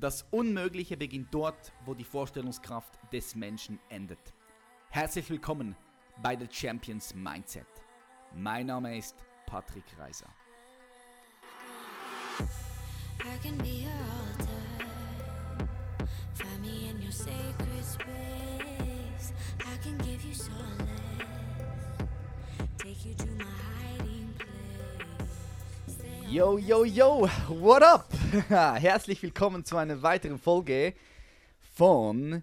Das Unmögliche beginnt dort, wo die Vorstellungskraft des Menschen endet. Herzlich willkommen bei The Champions Mindset. Mein Name ist Patrick Reiser. Yo, yo, yo, what up? Herzlich willkommen zu einer weiteren Folge von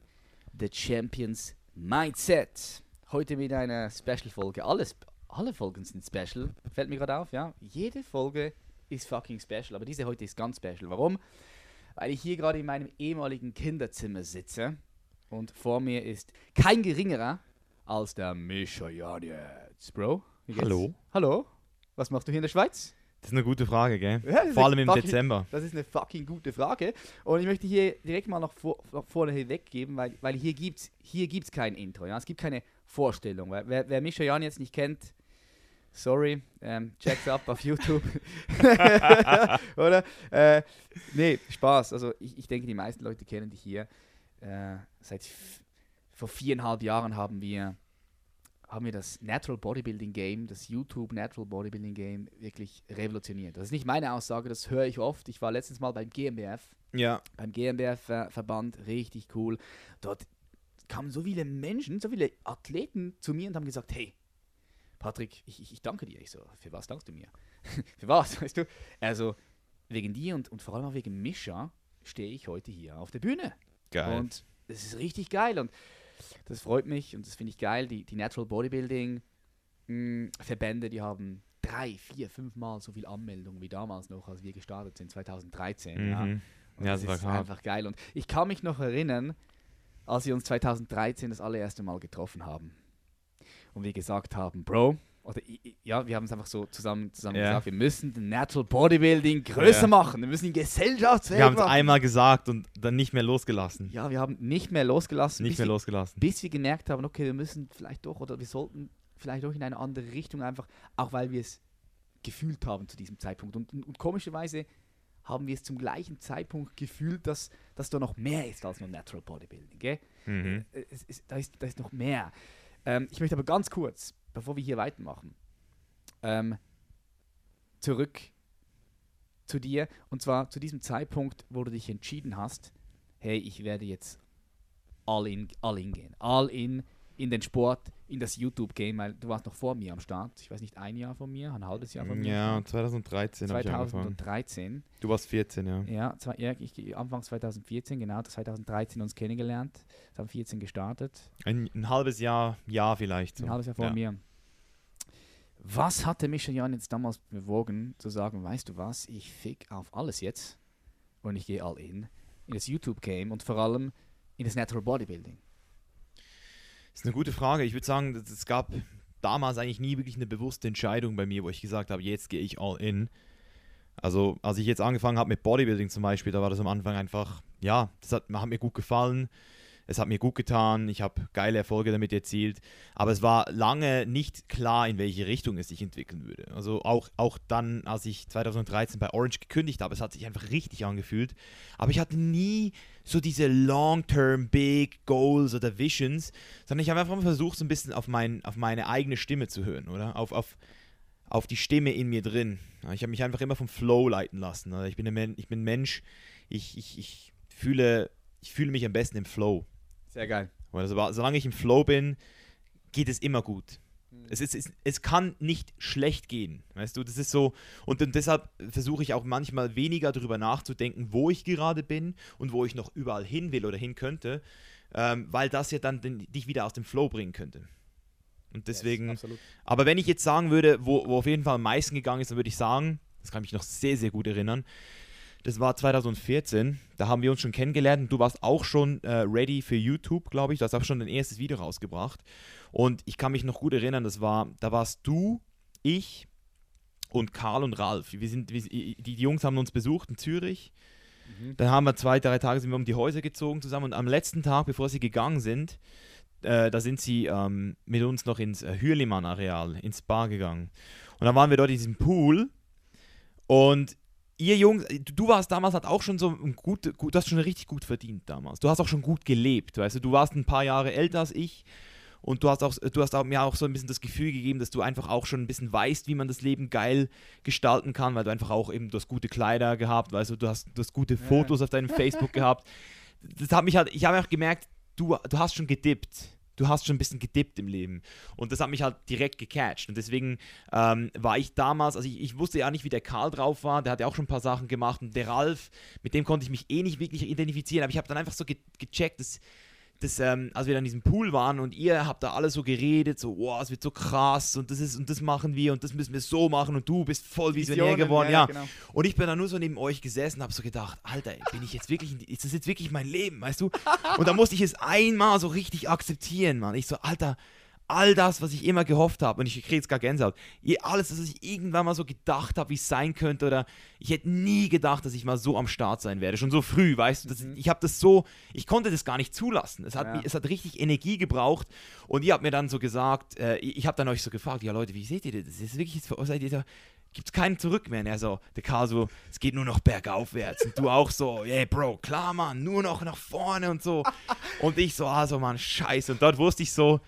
The Champions Mindset. Heute wieder eine Special-Folge. Alles, alle Folgen sind special. Fällt mir gerade auf, ja? Jede Folge ist fucking special, aber diese heute ist ganz special. Warum? Weil ich hier gerade in meinem ehemaligen Kinderzimmer sitze und vor mir ist kein geringerer als der Mischa Janetz. Bro? Hallo. Hallo? Was machst du hier in der Schweiz? Das ist eine gute Frage, gell? Ja, Vor allem im fucking- Dezember. Das ist eine fucking gute Frage. Und ich möchte hier direkt mal noch vor, noch vorne weggeben, weil, weil hier gibt es hier gibt's kein Intro. Ja? Es gibt keine Vorstellung. Weil, wer, wer Mischa Jan jetzt nicht kennt, sorry, ähm, check's ab auf YouTube. Oder? Äh, nee, Spaß. Also ich, ich denke, die meisten Leute kennen dich hier. Äh, seit vor viereinhalb Jahren haben wir haben wir das Natural Bodybuilding Game, das YouTube Natural Bodybuilding Game wirklich revolutioniert. Das ist nicht meine Aussage, das höre ich oft. Ich war letztens mal beim GmbF, Ja, beim GmbF-Verband, richtig cool. Dort kamen so viele Menschen, so viele Athleten zu mir und haben gesagt, hey, Patrick, ich, ich, danke dir. Ich so, für was dankst du mir? für was, weißt du? Also, wegen dir und, und vor allem auch wegen Mischa stehe ich heute hier auf der Bühne. geil. Und das ist richtig geil und das freut mich und das finde ich geil. Die, die Natural Bodybuilding mh, Verbände, die haben drei, vier, fünf Mal so viel Anmeldungen wie damals noch, als wir gestartet sind, 2013. Ja. mhm. Und Ja, das das war ist hart. einfach geil. Und ich kann mich noch erinnern, als wir uns 2013 das allererste Mal getroffen haben und wir gesagt haben, Bro, oder ja, wir haben es einfach so zusammen, zusammen Ja. gesagt, wir müssen den Natural Bodybuilding größer Ja. machen, wir müssen ihn gesellschaftsfähig Wir haben es einmal gesagt und dann nicht mehr losgelassen. Ja, wir haben nicht mehr losgelassen, nicht mehr wir, losgelassen. bis wir gemerkt haben, okay, wir müssen vielleicht doch oder wir sollten vielleicht doch in eine andere Richtung einfach, auch weil wir es gefühlt haben zu diesem Zeitpunkt. Und, und, und komischerweise haben wir es zum gleichen Zeitpunkt gefühlt, dass, dass da noch mehr ist als nur Natural Bodybuilding. Gell? Mhm. Äh, Es, ist, da, ist, da ist noch mehr. Ähm, ich möchte aber ganz kurz, bevor wir hier weitermachen, ähm, zurück zu dir. Und zwar zu diesem Zeitpunkt, wo du dich entschieden hast, hey, ich werde jetzt all in, all in gehen. All in in den Sport, in das YouTube-Game, weil du warst noch vor mir am Start. Ich weiß nicht, ein Jahr von mir, ein halbes Jahr von mir. Ja, 2013 habe ich angefangen. 2013. Du warst 14, ja. Ja, zwei, ja ich, Anfang 2014, genau, 2013 uns kennengelernt, 2014 gestartet, Ein, ein halbes Jahr, Jahr vielleicht. So. ein halbes Jahr vor ja. mir. Was hatte mich Jan jetzt damals bewogen, zu sagen, weißt du was, ich fick auf alles jetzt und ich gehe all in, in das YouTube-Game und vor allem in das Natural Bodybuilding. Das ist eine gute Frage. Ich würde sagen, es gab damals eigentlich nie wirklich eine bewusste Entscheidung bei mir, wo ich gesagt habe, jetzt gehe ich all in. Also, als ich jetzt angefangen habe mit Bodybuilding zum Beispiel, da war das am Anfang einfach, ja, das hat, hat mir gut gefallen. Es hat mir gut getan, ich habe geile Erfolge damit erzielt, aber es war lange nicht klar, in welche Richtung es sich entwickeln würde. Also auch, auch dann, als ich 2013 bei Orange gekündigt habe, es hat sich einfach richtig angefühlt, aber ich hatte nie so diese Long-Term Big Goals oder Visions, sondern ich habe einfach versucht, so ein bisschen auf, mein, auf meine eigene Stimme zu hören, oder? Auf, auf, auf die Stimme in mir drin. Ich habe mich einfach immer vom Flow leiten lassen. Oder? Ich, bin ein Men ich bin ein Mensch, ich, ich, ich, fühle, ich fühle mich am besten im Flow. Sehr geil. Oder so- solange ich im Flow bin, geht es immer gut. Es, ist, es, es kann nicht schlecht gehen, weißt du, das ist so, und, dann deshalb versuche ich auch manchmal weniger darüber nachzudenken, wo ich gerade bin und wo ich noch überall hin will oder hin könnte, ähm, weil das ja dann den, dich wieder aus dem Flow bringen könnte. Und deswegen, Yes, aber wenn ich jetzt sagen würde, wo, wo auf jeden Fall am meisten gegangen ist, dann würde ich sagen, das kann mich noch sehr, sehr gut erinnern, das war 2014, da haben wir uns schon kennengelernt und du warst auch schon äh, ready für YouTube, glaube ich. Du hast auch schon dein erstes Video rausgebracht. Und ich kann mich noch gut erinnern, das war, da warst du, ich und Karl und Ralf. Wir sind, wir, die, Jungs haben uns besucht in Zürich. Mhm. Dann haben wir zwei, drei Tage sind wir um die Häuser gezogen zusammen und am letzten Tag, bevor sie gegangen sind, äh, da sind sie ähm, mit uns noch ins äh, Hürlimann-Areal, ins Bar gegangen. Und dann waren wir dort in diesem Pool und ihr Jungs, du, du warst damals halt auch schon so ein gut, gut, du hast schon richtig gut verdient damals. Du hast auch schon gut gelebt, weißt du. Du warst ein paar Jahre älter als ich und du hast, auch, du hast auch, mir auch so ein bisschen das Gefühl gegeben, dass du einfach auch schon ein bisschen weißt, wie man das Leben geil gestalten kann, weil du einfach auch eben, du hast gute Kleider gehabt, weißt du, du hast, du hast gute Fotos auf deinem Facebook gehabt. Das hat mich halt, ich habe auch gemerkt, du, du hast schon gedippt. Du hast schon ein bisschen gedippt im Leben. Und das hat mich halt direkt gecatcht. Und deswegen ähm, war ich damals, also ich, ich wusste ja nicht, wie der Karl drauf war. Der hat ja auch schon ein paar Sachen gemacht. Und der Ralf, mit dem konnte ich mich eh nicht wirklich identifizieren. Aber ich habe dann einfach so ge gecheckt, dass das, ähm, als wir dann in diesem Pool waren und ihr habt da alle so geredet, so, wow, es wird so krass und das ist und das machen wir und das müssen wir so machen und du bist voll visionär Visionen, geworden, ja, ja. genau. Und ich bin dann nur so neben euch gesessen und habe so gedacht, Alter, bin ich jetzt wirklich, ist das jetzt wirklich mein Leben, weißt du? Und da musste ich es einmal so richtig akzeptieren, Mann. Ich so, Alter, all das, was ich immer gehofft habe, und ich kriege jetzt gar Gänsehaut, alles, was ich irgendwann mal so gedacht habe, wie es sein könnte, oder ich hätte nie gedacht, dass ich mal so am Start sein werde, schon so früh, weißt du, das, ich habe das so, ich konnte das gar nicht zulassen, es hat, Ja. es hat richtig Energie gebraucht, und ihr habt mir dann so gesagt, äh, ich habe dann euch so gefragt, ja Leute, wie seht ihr das, das ist wirklich, seid ihr da, gibt es keinen Zurück mehr. Und er so, der Karl so, es geht nur noch bergaufwärts. Und du auch so, yeah, Bro, klar, Mann, nur noch nach vorne und so. Und ich so, also, Mann, scheiße. Und dort wusste ich so,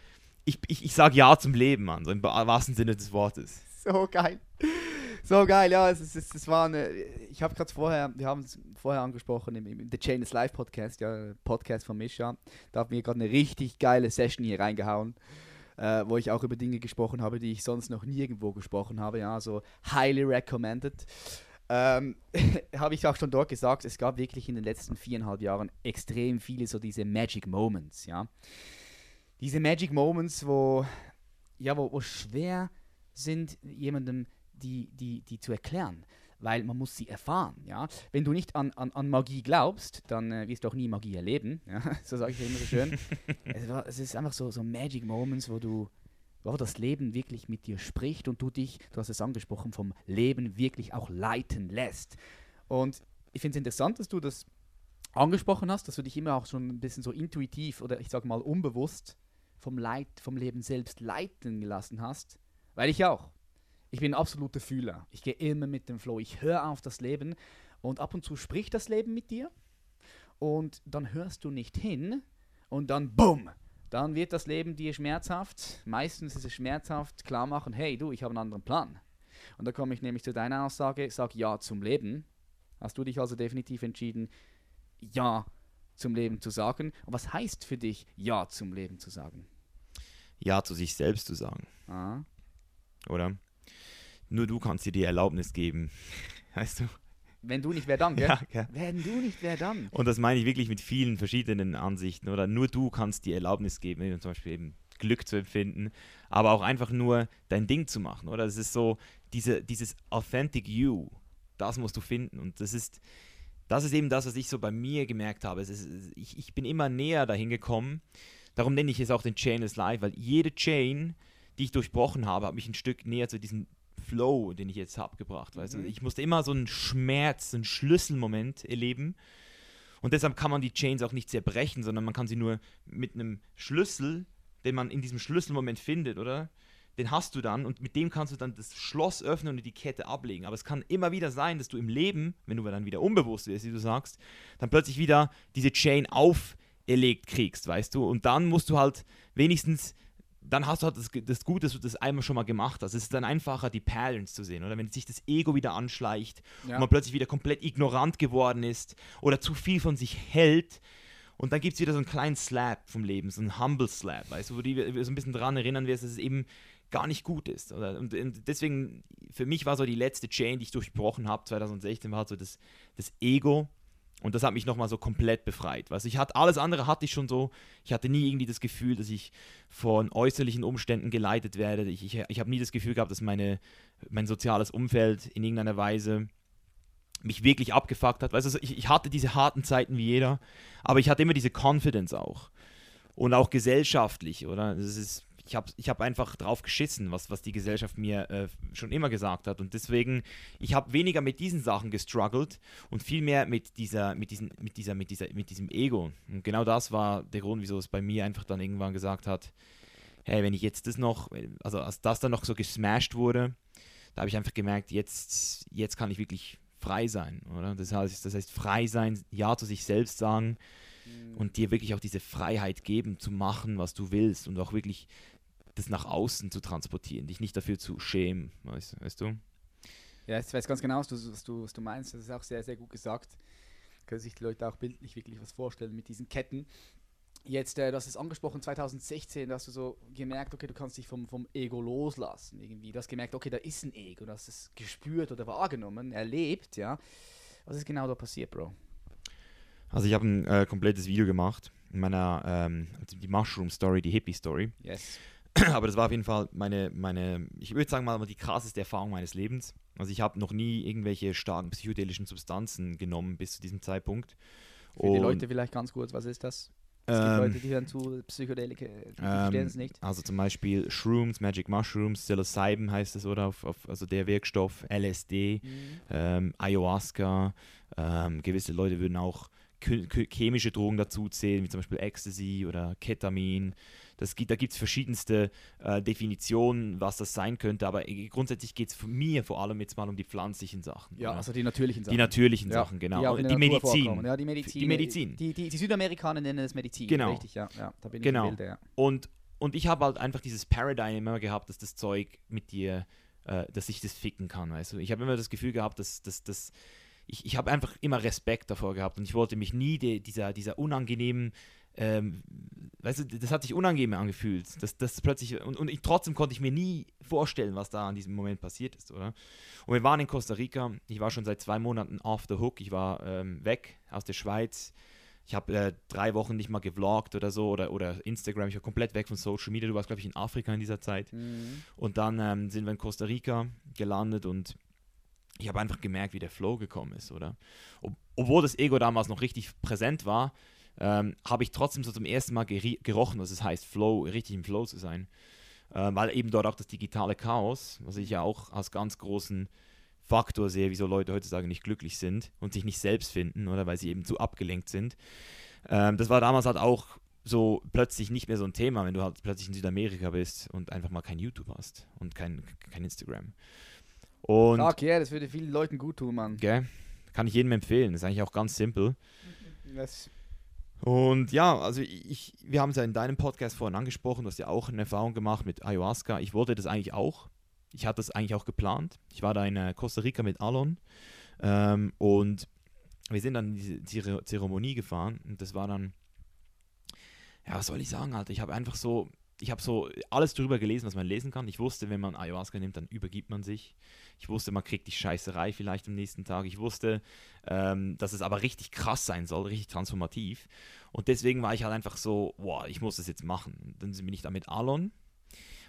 ich, ich, ich sag Ja zum Leben, Mann, so im wahrsten Sinne des Wortes. So geil. So geil, ja, es, es, es war eine, ich habe gerade vorher, wir haben es vorher angesprochen im, im The Chain is Live Podcast, ja, Podcast von Mischa. Da hat mir gerade eine richtig geile Session hier reingehauen, äh, wo ich auch über Dinge gesprochen habe, die ich sonst noch nirgendwo gesprochen habe, ja, so highly recommended. Ähm, habe ich auch schon dort gesagt, es gab wirklich in den letzten viereinhalb Jahren extrem viele so diese Magic Moments, ja. Diese Magic Moments, wo, ja, wo, wo schwer sind, jemandem die, die, die zu erklären, weil man muss sie erfahren, ja. Wenn du nicht an, an, an Magie glaubst, dann äh, wirst du auch nie Magie erleben, ja. So sage ich immer so schön. es, war, es ist einfach so, so Magic Moments, wo du, wo das Leben wirklich mit dir spricht und du dich, du hast es angesprochen, vom Leben wirklich auch leiten lässt. Und ich finde es interessant, dass du das angesprochen hast, dass du dich immer auch schon ein bisschen so intuitiv oder ich sage mal unbewusst vom Leid, vom Leben selbst leiten gelassen hast, weil ich auch. Ich bin ein absoluter Fühler. Ich gehe immer mit dem Flow. Ich höre auf das Leben und ab und zu spricht das Leben mit dir und dann hörst du nicht hin und dann bumm, dann wird das Leben dir schmerzhaft. Meistens ist es schmerzhaft, klar machen, hey du, ich habe einen anderen Plan. Und da komme ich nämlich zu deiner Aussage, sag ja zum Leben. Hast du dich also definitiv entschieden, ja zum Leben zu sagen? Und was heißt für dich, ja zum Leben zu sagen? Ja zu sich selbst zu sagen, Ah. oder? Nur du kannst dir die Erlaubnis geben, weißt du? Wenn du nicht, wer dann, gell? Ja, gell? Wenn du nicht, wer dann? Und das meine ich wirklich mit vielen verschiedenen Ansichten, oder? Nur du kannst die Erlaubnis geben, eben zum Beispiel eben Glück zu empfinden, aber auch einfach nur dein Ding zu machen, oder? Es ist so, diese, dieses Authentic You, das musst du finden. Und das ist, das ist eben das, was ich so bei mir gemerkt habe. Ist, ich, ich bin immer näher dahin gekommen. Darum nenne ich es auch den Chain is Life, weil jede Chain, die ich durchbrochen habe, hat mich ein Stück näher zu diesem Flow, den ich jetzt habe, gebracht. Weißt du? Mhm. Ich musste immer so einen Schmerz, einen Schlüsselmoment erleben. Und deshalb kann man die Chains auch nicht zerbrechen, sondern man kann sie nur mit einem Schlüssel, den man in diesem Schlüsselmoment findet, oder? Den hast du dann und mit dem kannst du dann das Schloss öffnen und die Kette ablegen. Aber es kann immer wieder sein, dass du im Leben, wenn du dann wieder unbewusst wirst, wie du sagst, dann plötzlich wieder diese Chain auferlegt kriegst, weißt du? Und dann musst du halt wenigstens, dann hast du halt das, das Gute, dass du das einmal schon mal gemacht hast. Es ist dann einfacher, die Patterns zu sehen, oder? Wenn sich das Ego wieder anschleicht Ja. und man plötzlich wieder komplett ignorant geworden ist oder zu viel von sich hält. Und dann gibt es wieder so einen kleinen Slap vom Leben, so einen Humble Slap, weißt du, wo du so ein bisschen dran erinnern wirst, dass es eben gar nicht gut ist. Und, deswegen, für mich war so die letzte Chain, die ich durchbrochen habe, 2016, war halt so das, das Ego. Und das hat mich nochmal so komplett befreit. Du. Ich hatte, alles andere hatte ich schon so. Ich hatte nie irgendwie das Gefühl, dass ich von äußerlichen Umständen geleitet werde. Ich, ich, ich habe nie das Gefühl gehabt, dass meine, mein soziales Umfeld in irgendeiner Weise mich wirklich abgefuckt hat. Weißt du, ich, ich hatte diese harten Zeiten wie jeder, aber ich hatte immer diese Confidence auch. Und auch gesellschaftlich, oder? Das ist, ich habe ich hab einfach drauf geschissen, was, was die Gesellschaft mir äh, schon immer gesagt hat. Und deswegen, ich habe weniger mit diesen Sachen gestruggelt und viel mehr mit dieser, mit diesen, mit dieser, mit dieser, mit diesem Ego. Und genau das war der Grund, wieso es bei mir einfach dann irgendwann gesagt hat, hey, wenn ich jetzt das noch, also als das dann noch so gesmashed wurde, da habe ich einfach gemerkt, jetzt, jetzt kann ich wirklich frei sein, oder? Das heißt, das heißt frei sein, Ja zu sich selbst sagen und dir wirklich auch diese Freiheit geben, zu machen, was du willst und auch wirklich das nach außen zu transportieren, dich nicht dafür zu schämen, weißt, weißt du? Ja, ich weiß ganz genau, was du, was, du, was du meinst. Das ist auch sehr, sehr gut gesagt. Können sich die Leute auch bildlich wirklich was vorstellen mit diesen Ketten. Jetzt, äh, du hast es angesprochen, 2016, da hast du so gemerkt, okay, du kannst dich vom, vom Ego loslassen irgendwie. Du hast gemerkt, okay, da ist ein Ego, du hast es gespürt oder wahrgenommen, erlebt, ja. Was ist genau da passiert, Bro? Also ich habe ein äh, komplettes Video gemacht in meiner, ähm, die Mushroom Story, die Hippie Story. Yes. Aber das war auf jeden Fall meine, meine ich würde sagen mal die krasseste Erfahrung meines Lebens. Also ich habe noch nie irgendwelche starken psychedelischen Substanzen genommen bis zu diesem Zeitpunkt. Für die Und, Leute vielleicht ganz kurz, was ist das? Es gibt ähm, Leute, die hören zu Psychedelika, die verstehen es nicht. Also zum Beispiel Shrooms, Magic Mushrooms, Psilocybin heißt es, oder? Auf, auf, also der Wirkstoff, LSD, Mhm. ähm, Ayahuasca. Ähm, gewisse Leute würden auch chemische Drogen dazu zählen, wie zum Beispiel Ecstasy oder Ketamin. Das gibt, da gibt es verschiedenste äh, Definitionen, was das sein könnte, aber äh, grundsätzlich geht es mir vor allem jetzt mal um die pflanzlichen Sachen. Ja, oder? also die natürlichen Sachen. die natürlichen Ja, Sachen, genau. Die, die Medizin. vorkommen. Ja, die Medizin. Die Medizin. Die, die, die Südamerikaner nennen es Medizin. Genau. Richtig, ja. ja da bin Genau. ich im Bilde, ja. Und, und ich habe halt einfach dieses Paradigm immer gehabt, dass das Zeug mit dir, äh, dass ich das ficken kann. Weißt du? Ich habe immer das Gefühl gehabt, dass, dass ich, ich habe einfach immer Respekt davor gehabt und ich wollte mich nie de, dieser, dieser unangenehmen, ähm, weißt du, das hat sich unangenehm angefühlt. Das, das plötzlich, und, und ich, trotzdem konnte ich mir nie vorstellen, was da an diesem Moment passiert ist, oder? Und wir waren in Costa Rica, ich war schon seit zwei Monaten off the hook, ich war ähm, weg aus der Schweiz. Ich habe äh, drei Wochen nicht mal gevloggt oder so oder, oder Instagram. Ich war komplett weg von Social Media. Du warst, glaube ich, in Afrika in dieser Zeit. Mhm. Und dann ähm, sind wir in Costa Rica gelandet und ich habe einfach gemerkt, wie der Flow gekommen ist, oder? Ob, obwohl das Ego damals noch richtig präsent war, ähm, habe ich trotzdem so zum ersten Mal gerochen, was es heißt, Flow, richtig im Flow zu sein. Ähm, weil eben dort auch das digitale Chaos, was ich ja auch als ganz großen Faktor sehe, wieso Leute heutzutage nicht glücklich sind und sich nicht selbst finden, oder weil sie eben zu abgelenkt sind. Ähm, das war damals halt auch so plötzlich nicht mehr so ein Thema, wenn du halt plötzlich in Südamerika bist und einfach mal kein YouTube hast und kein, kein Instagram. Und Fuck yeah, das würde vielen Leuten gut tun, Mann. gell, kann ich jedem empfehlen. Das ist eigentlich auch ganz simpel. Das, Und ja, also ich, wir haben es ja in deinem Podcast vorhin angesprochen, du hast ja auch eine Erfahrung gemacht mit Ayahuasca. Ich wollte das eigentlich auch. Ich hatte das eigentlich auch geplant. Ich war da in äh, Costa Rica mit Alon ähm, und wir sind dann in diese Zere- Zeremonie gefahren und das war dann, ja, was soll ich sagen, Alter? Ich habe einfach so, ich habe so alles darüber gelesen, was man lesen kann. Ich wusste, wenn man Ayahuasca nimmt, dann übergibt man sich. Ich wusste, man kriegt die Scheißerei vielleicht am nächsten Tag. Ich wusste, ähm, dass es aber richtig krass sein soll, richtig transformativ. Und deswegen war ich halt einfach so, boah, ich muss das jetzt machen. Und dann bin ich da mit Alon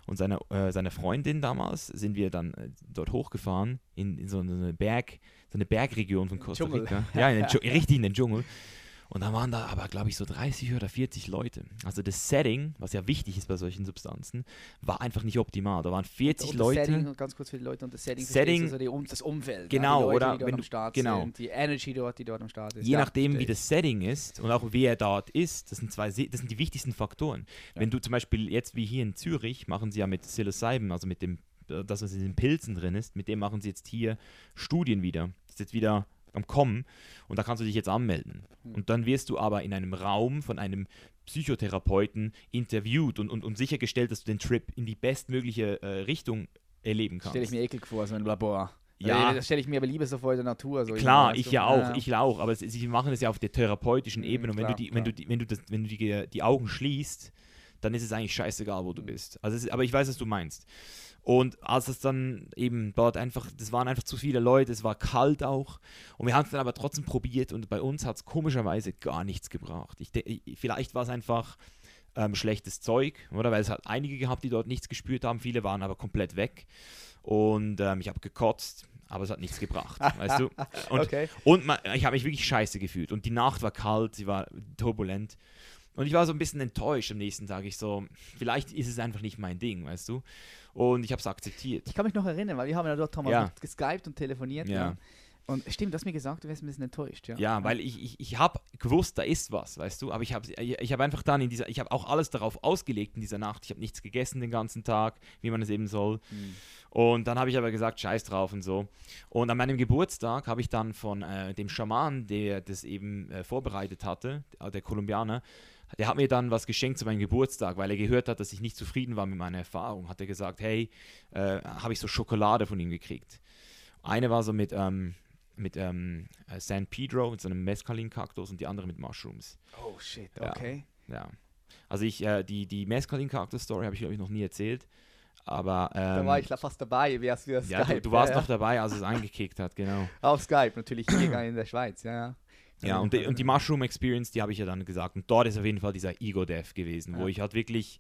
und seiner, äh, seiner Freundin damals, sind wir dann äh, dort hochgefahren in, in so eine Berg, so eine Bergregion von Costa Dschungel. Rica. Ja, in den Dschungel, richtig in den Dschungel. Und da waren da aber, glaube ich, so 30 oder 40 Leute. Also das Setting, was ja wichtig ist bei solchen Substanzen, war einfach nicht optimal. Da waren 40 und das Leute. Setting, ganz kurz für die Leute, und das Setting, Setting- also die, das Umfeld. Genau, ja, die Leute, oder die dort wenn am du- Start genau. sind, die Energy dort, die dort am Start ist. Je Ja, nachdem, verstehe wie das Setting ist und auch wer dort ist, das sind zwei, das sind die wichtigsten Faktoren. Ja. Wenn du zum Beispiel jetzt wie hier in Zürich machen sie ja mit Psilocybin, also mit dem, äh, das was in den Pilzen drin ist, mit dem machen sie jetzt hier Studien wieder. Das ist jetzt wieder am Kommen und da kannst du dich jetzt anmelden. Hm. Und dann wirst du aber in einem Raum von einem Psychotherapeuten interviewt und, und, und sichergestellt, dass du den Trip in die bestmögliche äh, Richtung erleben kannst. Stelle ich mir eklig vor, so ein Labor. Ja. Also, Das stelle ich mir aber lieber so vor in der Natur. So Klar, ich ja auch, ich ja auch, aber es, sie machen es ja auf der therapeutischen Mhm, Ebene und wenn klar, du die, wenn du die, wenn du das, wenn du die, die Augen schließt, dann ist es eigentlich scheißegal, wo du Mhm. bist. Also es, aber ich weiß, was du meinst. Und als es dann eben dort einfach, das waren einfach zu viele Leute, es war kalt auch. Und wir haben es dann aber trotzdem probiert und bei uns hat es komischerweise gar nichts gebracht. Ich, vielleicht war es einfach ähm, schlechtes Zeug, oder? Weil es hat einige gehabt, die dort nichts gespürt haben, viele waren aber komplett weg. Und ähm, ich habe gekotzt, aber es hat nichts gebracht, weißt du? Und, okay. und ma- ich habe mich wirklich scheiße gefühlt. Und die Nacht war kalt, sie war turbulent. Und ich war so ein bisschen enttäuscht am nächsten Tag. Ich so, vielleicht ist es einfach nicht mein Ding, weißt du? Und ich habe es akzeptiert. Ich kann mich noch erinnern, weil wir haben ja dort Thomas Ja. geskypt und telefoniert. Ja. Ja. Und stimmt, du hast mir gesagt, du wärst ein bisschen enttäuscht, ja. Ja, weil ich, ich, ich habe gewusst, da ist was, weißt du, aber ich habe ich hab einfach dann in dieser, ich habe auch alles darauf ausgelegt in dieser Nacht. Ich habe nichts gegessen den ganzen Tag, wie man es eben soll. Hm. Und dann habe ich aber gesagt, scheiß drauf und so. Und an meinem Geburtstag habe ich dann von äh, dem Schaman, der das eben äh, vorbereitet hatte, der Kolumbianer, der hat mir dann was geschenkt zu meinem Geburtstag, weil er gehört hat, dass ich nicht zufrieden war mit meiner Erfahrung. Hat er gesagt, hey, äh, habe ich so Schokolade von ihm gekriegt. Eine war so mit, ähm, mit ähm, äh, San Pedro, mit so einem Mescalin-Kaktus und die andere mit Mushrooms. Oh shit, Ja. okay. Ja. Also ich, äh, die, die Mescalin-Kaktus-Story habe ich, glaube ich, noch nie erzählt. Aber ähm, da war ich fast dabei, wie hast du das ja, du, du warst noch dabei, als es eingekickt hat, genau. Auf Skype, natürlich hier in der Schweiz, ja, ja. Und die, und die Mushroom Experience, die habe ich ja dann gesagt. Und dort ist auf jeden Fall dieser Ego-Death gewesen, wo Ja. ich halt wirklich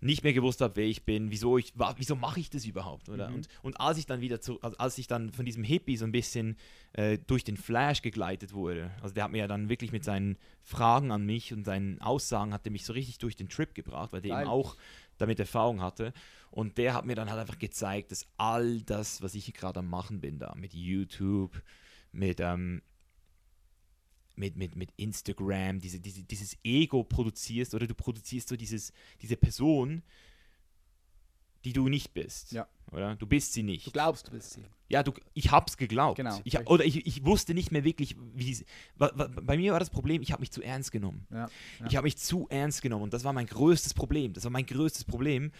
nicht mehr gewusst habe, wer ich bin, wieso ich, wieso mache ich das überhaupt, oder? Mhm. Und, und als ich dann wieder zu, als ich dann von diesem Hippie so ein bisschen äh, durch den Flash gegleitet wurde, also der hat mir ja dann wirklich mit seinen Fragen an mich und seinen Aussagen hat er mich so richtig durch den Trip gebracht, weil der Geil. eben auch damit Erfahrung hatte. Und der hat mir dann halt einfach gezeigt, dass all das, was ich gerade am machen bin da, mit YouTube, mit, ähm, mit, mit, mit Instagram, diese, diese, dieses Ego produzierst oder du produzierst so dieses, diese Person, die du nicht bist. Ja. Oder? Du bist sie nicht. Du glaubst, du bist sie. Ja, du, ich hab's geglaubt. Genau, Ich, oder ich, ich wusste nicht mehr wirklich, wie. Bei mir war das Problem, ich habe mich zu ernst genommen. Ja. Ich habe mich zu ernst genommen und das war mein größtes Problem. Das war mein größtes Problem.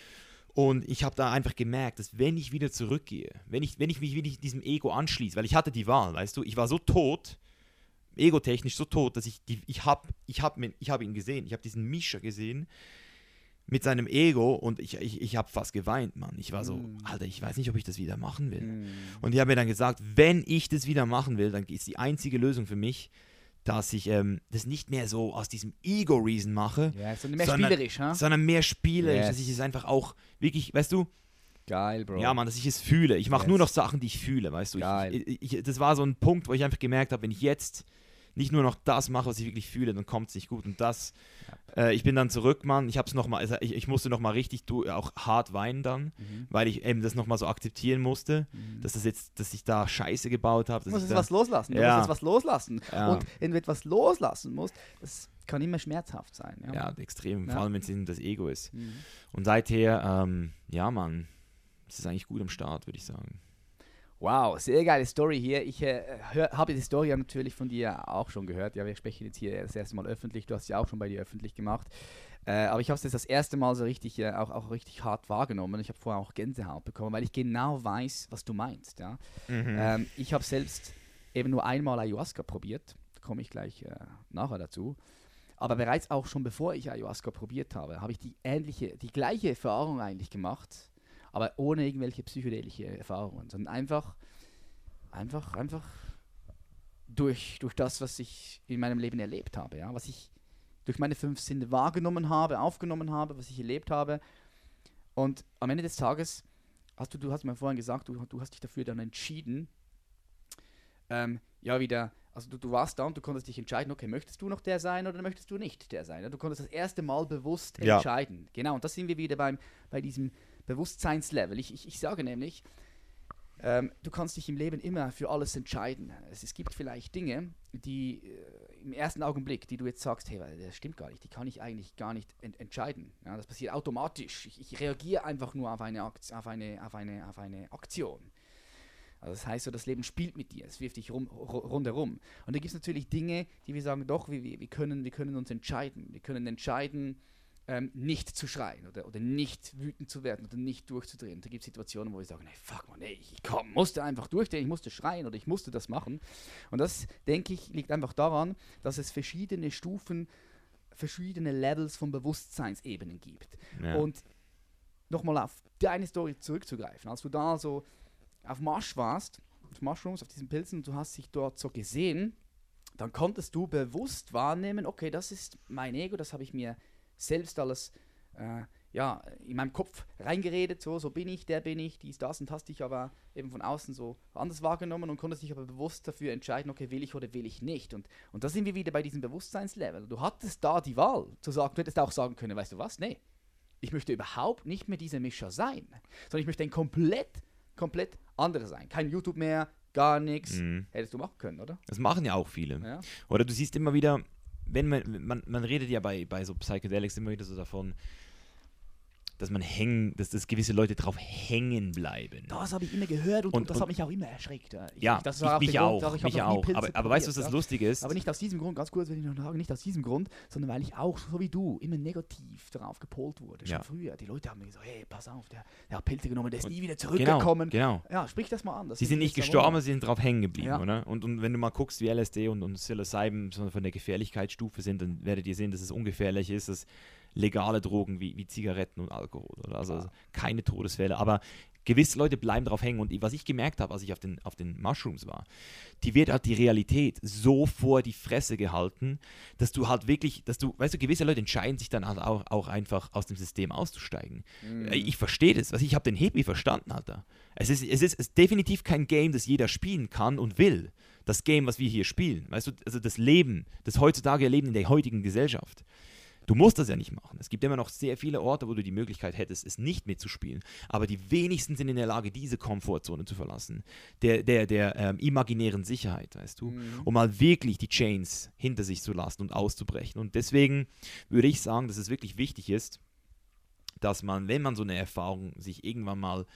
Und ich habe da einfach gemerkt, dass wenn ich wieder zurückgehe, wenn ich, wenn ich mich wieder diesem Ego anschließe, weil ich hatte die Wahl, weißt du, ich war so tot, egotechnisch so tot, dass ich die, ich habe ich hab, ich hab ihn gesehen, ich habe diesen Mischa gesehen mit seinem Ego und ich, ich, ich habe fast geweint, Mann. Ich war so, Mm. Alter, ich weiß nicht, ob ich das wieder machen will. Mhm. Und ich habe mir dann gesagt, wenn ich das wieder machen will, dann ist die einzige Lösung für mich, dass ich ähm, das nicht mehr so aus diesem Ego-Reason mache, Ja, so mehr Sondern- spielerisch, ha? sondern mehr spielerisch, Yes. dass ich es einfach auch wirklich, weißt du, Geil, Bro. ja, Mann, dass ich es fühle. Ich mache Yes. nur noch Sachen, die ich fühle, weißt du. Geil. Ich, ich, ich, das war so ein Punkt, wo ich einfach gemerkt habe, wenn ich jetzt nicht nur noch das mache, was ich wirklich fühle, dann kommt es nicht gut. Und das, äh, ich bin dann zurück, Mann. Ich hab's noch mal, also ich, ich musste noch mal richtig du, auch hart weinen dann, Mhm. weil ich eben das noch mal so akzeptieren musste, Mhm. dass das jetzt, dass ich da Scheiße gebaut habe. Du musst jetzt was loslassen. Du Ja. musst jetzt was loslassen. Ja. Und wenn du etwas loslassen musst, das kann immer schmerzhaft sein. Ja. Ja, extrem, Ja. vor allem wenn es das Ego ist. Mhm. Und seither, ähm, ja, Mann, es ist eigentlich gut am Start, würde ich sagen. Wow, sehr geile Story hier. Ich äh, hör- habe die Story ja natürlich von dir auch schon gehört. Ja, wir sprechen jetzt hier das erste Mal öffentlich. Du hast sie auch schon bei dir öffentlich gemacht. Äh, aber ich habe es jetzt das erste Mal so richtig, äh, auch, auch richtig hart wahrgenommen. Ich habe vorher auch Gänsehaut bekommen, weil ich genau weiß, was du meinst. Ja? Ähm, ich habe selbst eben nur einmal Ayahuasca probiert. Da komme ich gleich äh, nachher dazu. Aber bereits auch schon bevor ich Ayahuasca probiert habe, habe ich die ähnliche, die gleiche Erfahrung eigentlich gemacht, aber ohne irgendwelche psychedelische Erfahrungen, sondern einfach, einfach, einfach durch, durch das, was ich in meinem Leben erlebt habe, ja, was ich durch meine fünf Sinne wahrgenommen habe, aufgenommen habe, was ich erlebt habe. Und am Ende des Tages hast du, du hast mir vorhin gesagt, du, du hast dich dafür dann entschieden, ähm, ja wieder, also du, du warst da und du konntest dich entscheiden, okay, möchtest du noch der sein oder möchtest du nicht der sein? Ja? Du konntest das erste Mal bewusst Ja. entscheiden. Genau, und das sind wir wieder beim, bei diesem Bewusstseinslevel. Ich, ich, ich sage nämlich, ähm, du kannst dich im Leben immer für alles entscheiden. Es, es gibt vielleicht Dinge, die äh, im ersten Augenblick, die du jetzt sagst, hey, das stimmt gar nicht, die kann ich eigentlich gar nicht ent entscheiden. Ja, das passiert automatisch. Ich, ich reagiere einfach nur auf eine, Akt auf, eine, auf, eine, auf eine Aktion. Also das heißt so, das Leben spielt mit dir, es wirft dich rum, ru- rundherum. Und da gibt es natürlich Dinge, die wir sagen, doch, wir, wir, können, wir können uns entscheiden. Wir können entscheiden, ähm, nicht zu schreien oder, oder nicht wütend zu werden oder nicht durchzudrehen. Da gibt es Situationen, wo wir sagen, nee, fuck man, ey, ich komm, musste einfach durchdrehen, ich musste schreien oder ich musste das machen. Und das, denke ich, liegt einfach daran, dass es verschiedene Stufen, verschiedene Levels von Bewusstseinsebenen gibt. Ja. Und nochmal auf deine Story zurückzugreifen, als du da so auf Marsch warst, auf Mushrooms, auf diesen Pilzen, und du hast dich dort so gesehen, dann konntest du bewusst wahrnehmen, okay, das ist mein Ego, das habe ich mir selbst alles äh, ja, in meinem Kopf reingeredet, so, so bin ich, der bin ich, dies, das, und hast dich aber eben von außen so anders wahrgenommen und konntest dich aber bewusst dafür entscheiden, okay, will ich oder will ich nicht. Und, und da sind wir wieder bei diesem Bewusstseinslevel. Du hattest da die Wahl zu sagen, du hättest auch sagen können, weißt du was, nee, ich möchte überhaupt nicht mehr dieser Mischer sein, sondern ich möchte ein komplett, komplett anderer sein. Kein YouTube mehr, gar nichts. Mhm. Hättest du machen können, oder? Das machen ja auch viele. Ja. Oder du siehst immer wieder, wenn man, man, man redet ja bei, bei so Psychedelics immer wieder so davon, dass man hängen, dass, dass gewisse Leute drauf hängen bleiben. Das habe ich immer gehört und, Und- das und- hat mich auch immer erschreckt. Ja, Ich- ja, das ich, war auch mich Grund, auch, ich mich auch. Pilze Aber, aber weißt du, was das ja. Lustige ist? Aber nicht aus diesem Grund, ganz kurz, wenn ich noch sagen, nicht aus diesem Grund, sondern weil ich auch, so wie du, immer negativ darauf gepolt wurde. Schon Ja. früher. Die Leute haben mir gesagt, hey, pass auf, der, der hat Pilze genommen, der ist nie wieder genau, zurückgekommen. genau. Ja, sprich das mal an. das Sie sind nicht gestorben, sie sind drauf hängen geblieben, Ja. oder? Und, und wenn du mal guckst, wie LSD und, und Psilocybin von der Gefährlichkeitsstufe sind, dann werdet ihr sehen, dass es ungefährlich ist, dass legale Drogen wie, wie Zigaretten und Alkohol, oder? Also, also keine Todesfälle, aber gewisse Leute bleiben drauf hängen und was ich gemerkt habe, als ich auf den, auf den Mushrooms war, die wird halt die Realität so vor die Fresse gehalten, dass du halt wirklich, dass du, weißt du, gewisse Leute entscheiden sich dann halt auch, auch einfach aus dem System auszusteigen. Mhm. Äh, Ich verstehe das. Also ich habe den Hebel verstanden, Alter. Es ist, es, ist, es ist definitiv kein Game, das jeder spielen kann und will. Das Game, was wir hier spielen. Weißt du, also das Leben, das heutzutage Leben in der heutigen Gesellschaft. Du musst das ja nicht machen. Es gibt immer noch sehr viele Orte, wo du die Möglichkeit hättest, es nicht mitzuspielen. Aber die wenigsten sind in der Lage, diese Komfortzone zu verlassen. Der, der, der ähm, imaginären Sicherheit, weißt du? Mhm. Um mal wirklich die Chains hinter sich zu lassen und auszubrechen. Und deswegen würde ich sagen, dass es wirklich wichtig ist, dass man, wenn man so eine Erfahrung sich irgendwann mal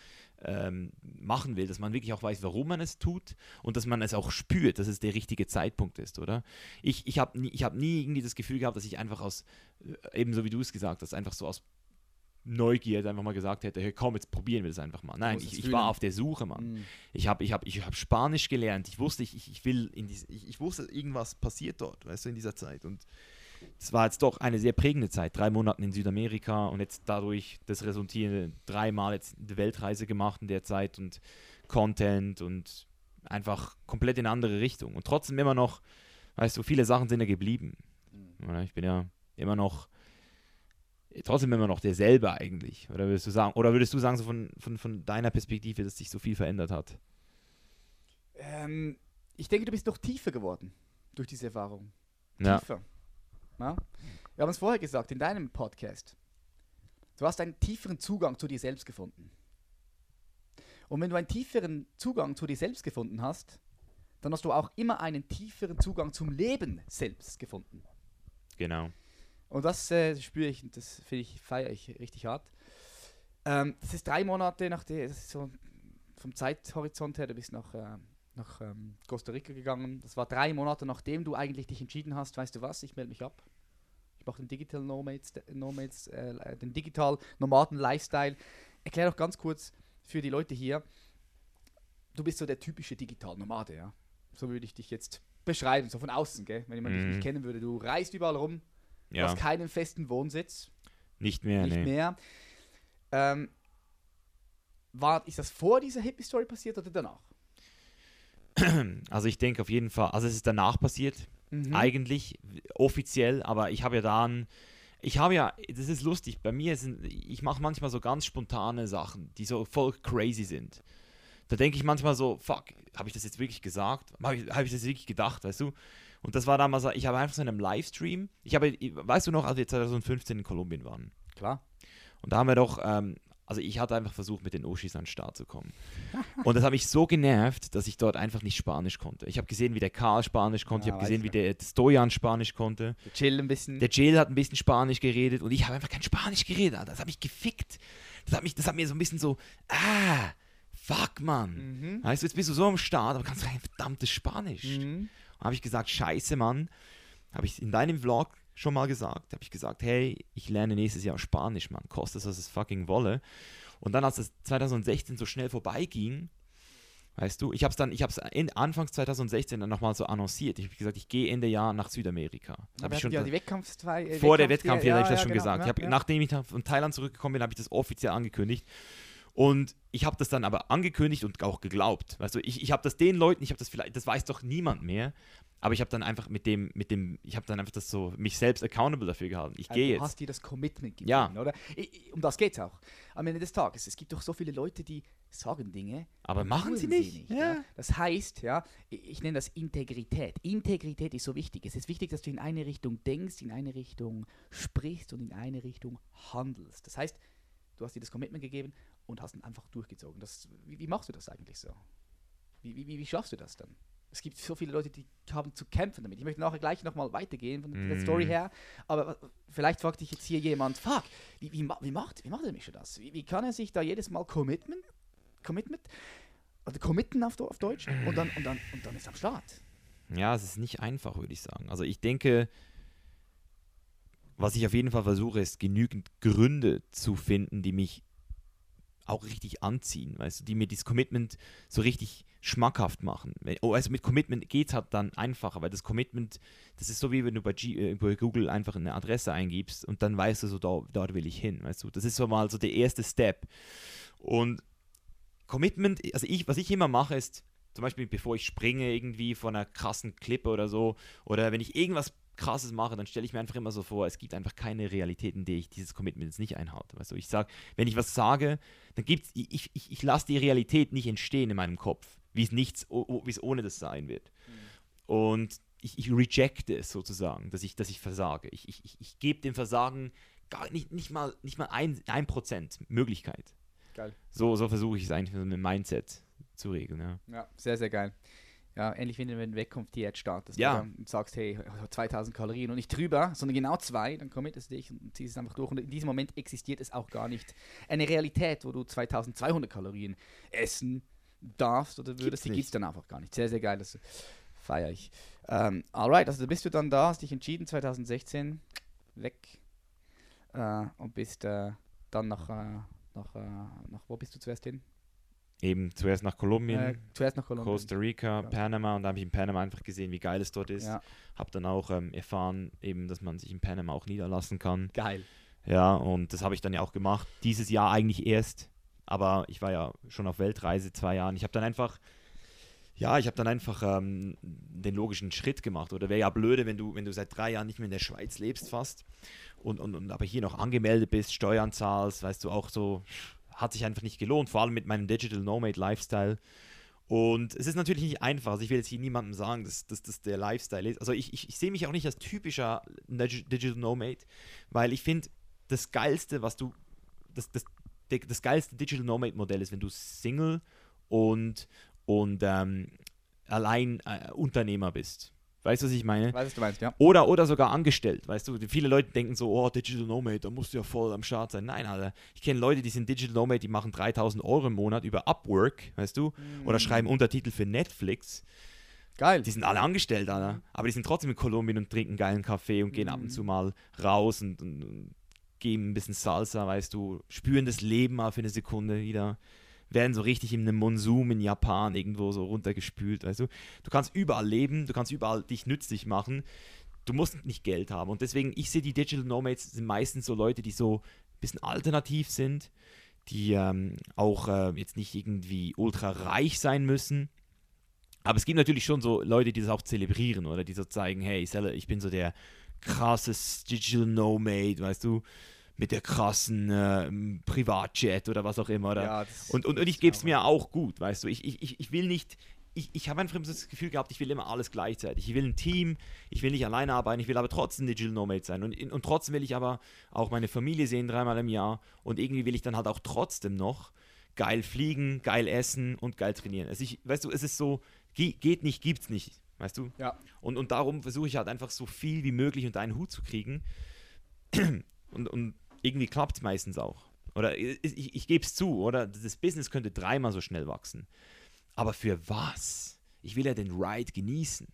ähm, machen will, dass man wirklich auch weiß, warum man es tut und dass man es auch spürt, dass es der richtige Zeitpunkt ist, oder? Ich, ich habe nie, ich hab nie irgendwie das Gefühl gehabt, dass ich einfach aus, äh, ebenso wie du es gesagt hast, einfach so aus Neugier einfach mal gesagt hätte, hey, komm, jetzt probieren wir das einfach mal. Nein, ich, ich war auf der Suche, Mann. Mhm. Ich habe ich hab, ich hab Spanisch gelernt. Ich wusste, ich, ich, ich will in diese, ich, ich wusste, irgendwas passiert dort, weißt du, in dieser Zeit. Und es war jetzt doch eine sehr prägende Zeit. Drei Monate in Südamerika und jetzt dadurch das resultierende dreimal jetzt eine Weltreise gemacht in der Zeit und Content und einfach komplett in eine andere Richtung. Und trotzdem immer noch, weißt du, viele Sachen sind ja geblieben. Mhm. Ich bin ja immer noch, trotzdem immer noch derselbe eigentlich. Oder würdest du sagen, oder würdest du sagen, so von, von, von deiner Perspektive, dass sich so viel verändert hat? Ähm, ich denke, du bist noch tiefer geworden durch diese Erfahrung. Tiefer. Ja? Wir haben es vorher gesagt in deinem Podcast. Du hast einen tieferen Zugang zu dir selbst gefunden. Und wenn du einen tieferen Zugang zu dir selbst gefunden hast, dann hast du auch immer einen tieferen Zugang zum Leben selbst gefunden. Genau. Und das äh, spüre ich und das finde ich, feiere ich richtig hart. Ähm, das ist drei Monate nach der, das ist so vom Zeithorizont her, du bist nach, äh, nach ähm, Costa Rica gegangen. Das war drei Monate nachdem du eigentlich dich entschieden hast, weißt du was, ich melde mich ab. Ich mache den Digital Nomads, Nomads äh, den Digital Nomaden Lifestyle. Erklär doch ganz kurz für die Leute hier. Du bist so der typische Digital Nomade, ja. So würde ich dich jetzt beschreiben, so von außen, gell? Wenn jemand dich Mhm. nicht kennen würde. Du reist überall rum, Ja, hast keinen festen Wohnsitz, nicht mehr, nicht nee. mehr. Ähm, war, ist das vor dieser Hippie Story passiert oder danach? Also ich denke auf jeden Fall, also es ist danach passiert, Mhm. eigentlich offiziell, aber ich habe ja dann, ich habe ja, das ist lustig, bei mir sind, ich mache manchmal so ganz spontane Sachen, die so voll crazy sind. Da denke ich manchmal so, fuck, habe ich das jetzt wirklich gesagt? Habe ich, hab ich das wirklich gedacht, weißt du? Und das war damals, ich habe einfach so in einem Livestream, ich habe, weißt du noch, als wir 2015 in Kolumbien waren, Klar. und da haben wir doch, ähm, also ich hatte einfach versucht, mit den Oshis an den Start zu kommen. Und das hat mich so genervt, dass ich dort einfach nicht Spanisch konnte. Ich habe gesehen, wie der Karl Spanisch konnte, ich Ah, habe gesehen, wie der Stojan Spanisch konnte. Wir chillen ein bisschen. Der Jill hat ein bisschen Spanisch geredet und ich habe einfach kein Spanisch geredet. Das hat mich gefickt. Das hat, mich, das hat mir so ein bisschen so, ah, fuck, Mann. mhm. Weißt du, jetzt bist du so am Start, aber kannst du kein verdammtes Spanisch. Mhm. habe ich gesagt, scheiße, Mann. Habe ich in deinem Vlog schon mal gesagt. Habe ich gesagt, hey, ich lerne nächstes Jahr Spanisch, Mann. Kostet es, was es fucking wolle. Und dann, als es 2016 so schnell vorbeiging, weißt du, ich habe es dann, ich habe es Anfangs 2016 dann nochmal so annonciert. Ich habe gesagt, ich gehe Ende Jahr nach Südamerika. Das hab ich schon ja, die Wettkampf zwei, äh, vor der Wettkampf- Wettkampf, ja, habe ich das ja, schon genau, gesagt. ja, ich hab, ja. Nachdem ich da von Thailand zurückgekommen bin, habe ich das offiziell angekündigt. Und ich habe das dann aber angekündigt und auch geglaubt. Weißt du, ich, ich habe das den Leuten, ich habe das vielleicht, das weiß doch niemand mehr, aber ich habe dann einfach mit dem, mit dem, ich habe dann einfach das so, mich selbst accountable dafür gehalten. Ich Also gehe du jetzt. hast dir das Commitment gegeben, Ja. oder? I- i- Um das geht's auch. Am Ende des Tages. Es gibt doch so viele Leute, die sagen Dinge, Aber machen tun sie nicht. ja. Ja. Das heißt, ja, ich, ich nenne das Integrität. Integrität ist so wichtig. Es ist wichtig, dass du in eine Richtung denkst, in eine Richtung sprichst und in eine Richtung handelst. Das heißt, du hast dir das Commitment gegeben und hast ihn einfach durchgezogen. Das, wie, wie machst du das eigentlich so? Wie, wie, wie, wie schaffst du das dann? Es gibt so viele Leute, die haben zu kämpfen damit. Ich möchte nachher gleich nochmal weitergehen von der Mm. Story her. Aber vielleicht fragt dich jetzt hier jemand, fuck, wie, wie, wie, macht, wie macht der Mischer das? Wie, wie kann er sich da jedes Mal Commitment, Commitment, oder committen auf, auf Deutsch und dann, und, dann, und dann ist am Start. Ja, es ist nicht einfach, würde ich sagen. Also ich denke, was ich auf jeden Fall versuche, ist genügend Gründe zu finden, die mich auch richtig anziehen, weißt du, die mir dieses Commitment so richtig schmackhaft machen. Oh, also mit Commitment geht es halt dann einfacher, weil das Commitment, das ist so wie wenn du bei, G, äh, bei Google einfach eine Adresse eingibst und dann weißt du so, da, dort will ich hin, weißt du. Das ist so mal so der erste Step. Und Commitment, also ich, was ich immer mache, ist zum Beispiel, bevor ich springe irgendwie von einer krassen Klippe oder so, oder wenn ich irgendwas krasses mache, dann stelle ich mir einfach immer so vor, es gibt einfach keine Realität, in der ich dieses Commitment jetzt nicht einhalte. Weißt du, ich sage, wenn ich was sage, dann gibt's, ich, ich, ich lasse die Realität nicht entstehen in meinem Kopf, wie es nichts, wie es ohne das sein wird. Und ich, ich rejecte es sozusagen, dass ich, dass ich versage. Ich, ich, ich, gebe dem Versagen gar nicht, nicht mal, nicht mal ein, ein Prozent Möglichkeit. Geil. So, so versuche ich es eigentlich mit einem Mindset zu regeln. Ja. Ja, sehr, sehr geil. Ja, ähnlich wie wenn du Wettkampf-Diät startest Ja. und sagst, hey, 2000 Kalorien und nicht drüber, sondern genau zwei, dann committest du dich und ziehst es einfach durch. Und in diesem Moment existiert es auch gar nicht eine Realität, wo du 2200 Kalorien essen darfst oder würdest. Gibt's Die gibt es dann einfach gar nicht. Sehr, sehr geil, das feiere ich. Ähm, alright, also bist du dann da, hast dich entschieden, 2016 weg äh, und bist äh, dann nach, äh, nach, äh, nach, wo bist du zuerst hin? Eben zuerst nach Kolumbien, Äh, zuerst nach Kolumbien. Costa Rica, Ja. Panama und da habe ich in Panama einfach gesehen, wie geil es dort ist. Ja, Habe dann auch ähm, erfahren, eben, dass man sich in Panama auch niederlassen kann. geil. Ja, und das habe ich dann ja auch gemacht. Dieses Jahr eigentlich erst, aber ich war ja schon auf Weltreise zwei Jahren. Ich habe dann einfach, ja, ich habe dann einfach ähm, den logischen Schritt gemacht. Oder wäre ja blöde, wenn du, wenn du seit drei Jahren nicht mehr in der Schweiz lebst fast und, und, und aber hier noch angemeldet bist, Steuern zahlst, weißt du, auch so, hat sich einfach nicht gelohnt, vor allem mit meinem Digital Nomad Lifestyle. Und es ist natürlich nicht einfach. Also ich will jetzt hier niemandem sagen, dass das der Lifestyle ist. Also ich, ich, ich sehe mich auch nicht als typischer Digi- Digital Nomad, weil ich finde, das Geilste, was du, das, das, das geilste Digital Nomad Modell ist, wenn du Single und, und ähm, allein äh, Unternehmer bist. Weißt du, was ich meine? Weißt du, was du meinst, ja? Oder, oder sogar angestellt, weißt du? Viele Leute denken so, oh, Digital Nomad, da musst du ja voll am Start sein. Nein, Alter. Ich kenne Leute, die sind Digital Nomad, die machen 3000 Euro im Monat über Upwork, weißt du? Oder schreiben Untertitel für Netflix. Geil. Die sind alle angestellt, Alter. Aber die sind trotzdem in Kolumbien und trinken geilen Kaffee und gehen ab und zu mal raus und, und, und geben ein bisschen Salsa, weißt du, spüren das Leben mal für eine Sekunde wieder, werden so richtig in einem Monsum in Japan irgendwo so runtergespült, weißt du. Du kannst überall leben, du kannst überall dich nützlich machen, du musst nicht Geld haben. Und deswegen, ich sehe die Digital Nomads sind meistens so Leute, die so ein bisschen alternativ sind, die ähm, auch äh, jetzt nicht irgendwie ultra reich sein müssen. Aber es gibt natürlich schon so Leute, die das auch zelebrieren oder die so zeigen, hey, ich bin so der krasse Digital Nomad, weißt du, mit der krassen äh, Privatjet oder was auch immer. Oder? Ja, und, und, und ich gebe es ist mir auch gut, weißt du. Ich, ich, ich- will nicht, ich, ich habe so das Gefühl gehabt, ich will immer alles gleichzeitig. Ich will ein Team, ich will nicht alleine arbeiten, ich will aber trotzdem Digital Nomad sein. Und, und trotzdem will ich aber auch meine Familie sehen, dreimal im Jahr. Und irgendwie will ich dann halt auch trotzdem noch geil fliegen, geil essen und geil trainieren. Also ich, weißt du, es ist so, ge- geht nicht, gibt's nicht, weißt du? Ja. Und, und darum versuche ich halt einfach so viel wie möglich unter einen Hut zu kriegen. Und, und irgendwie klappt es meistens auch. Oder ich, ich, ich gebe es zu, oder? Das Business könnte dreimal so schnell wachsen. Aber für was? Ich will ja den Ride genießen.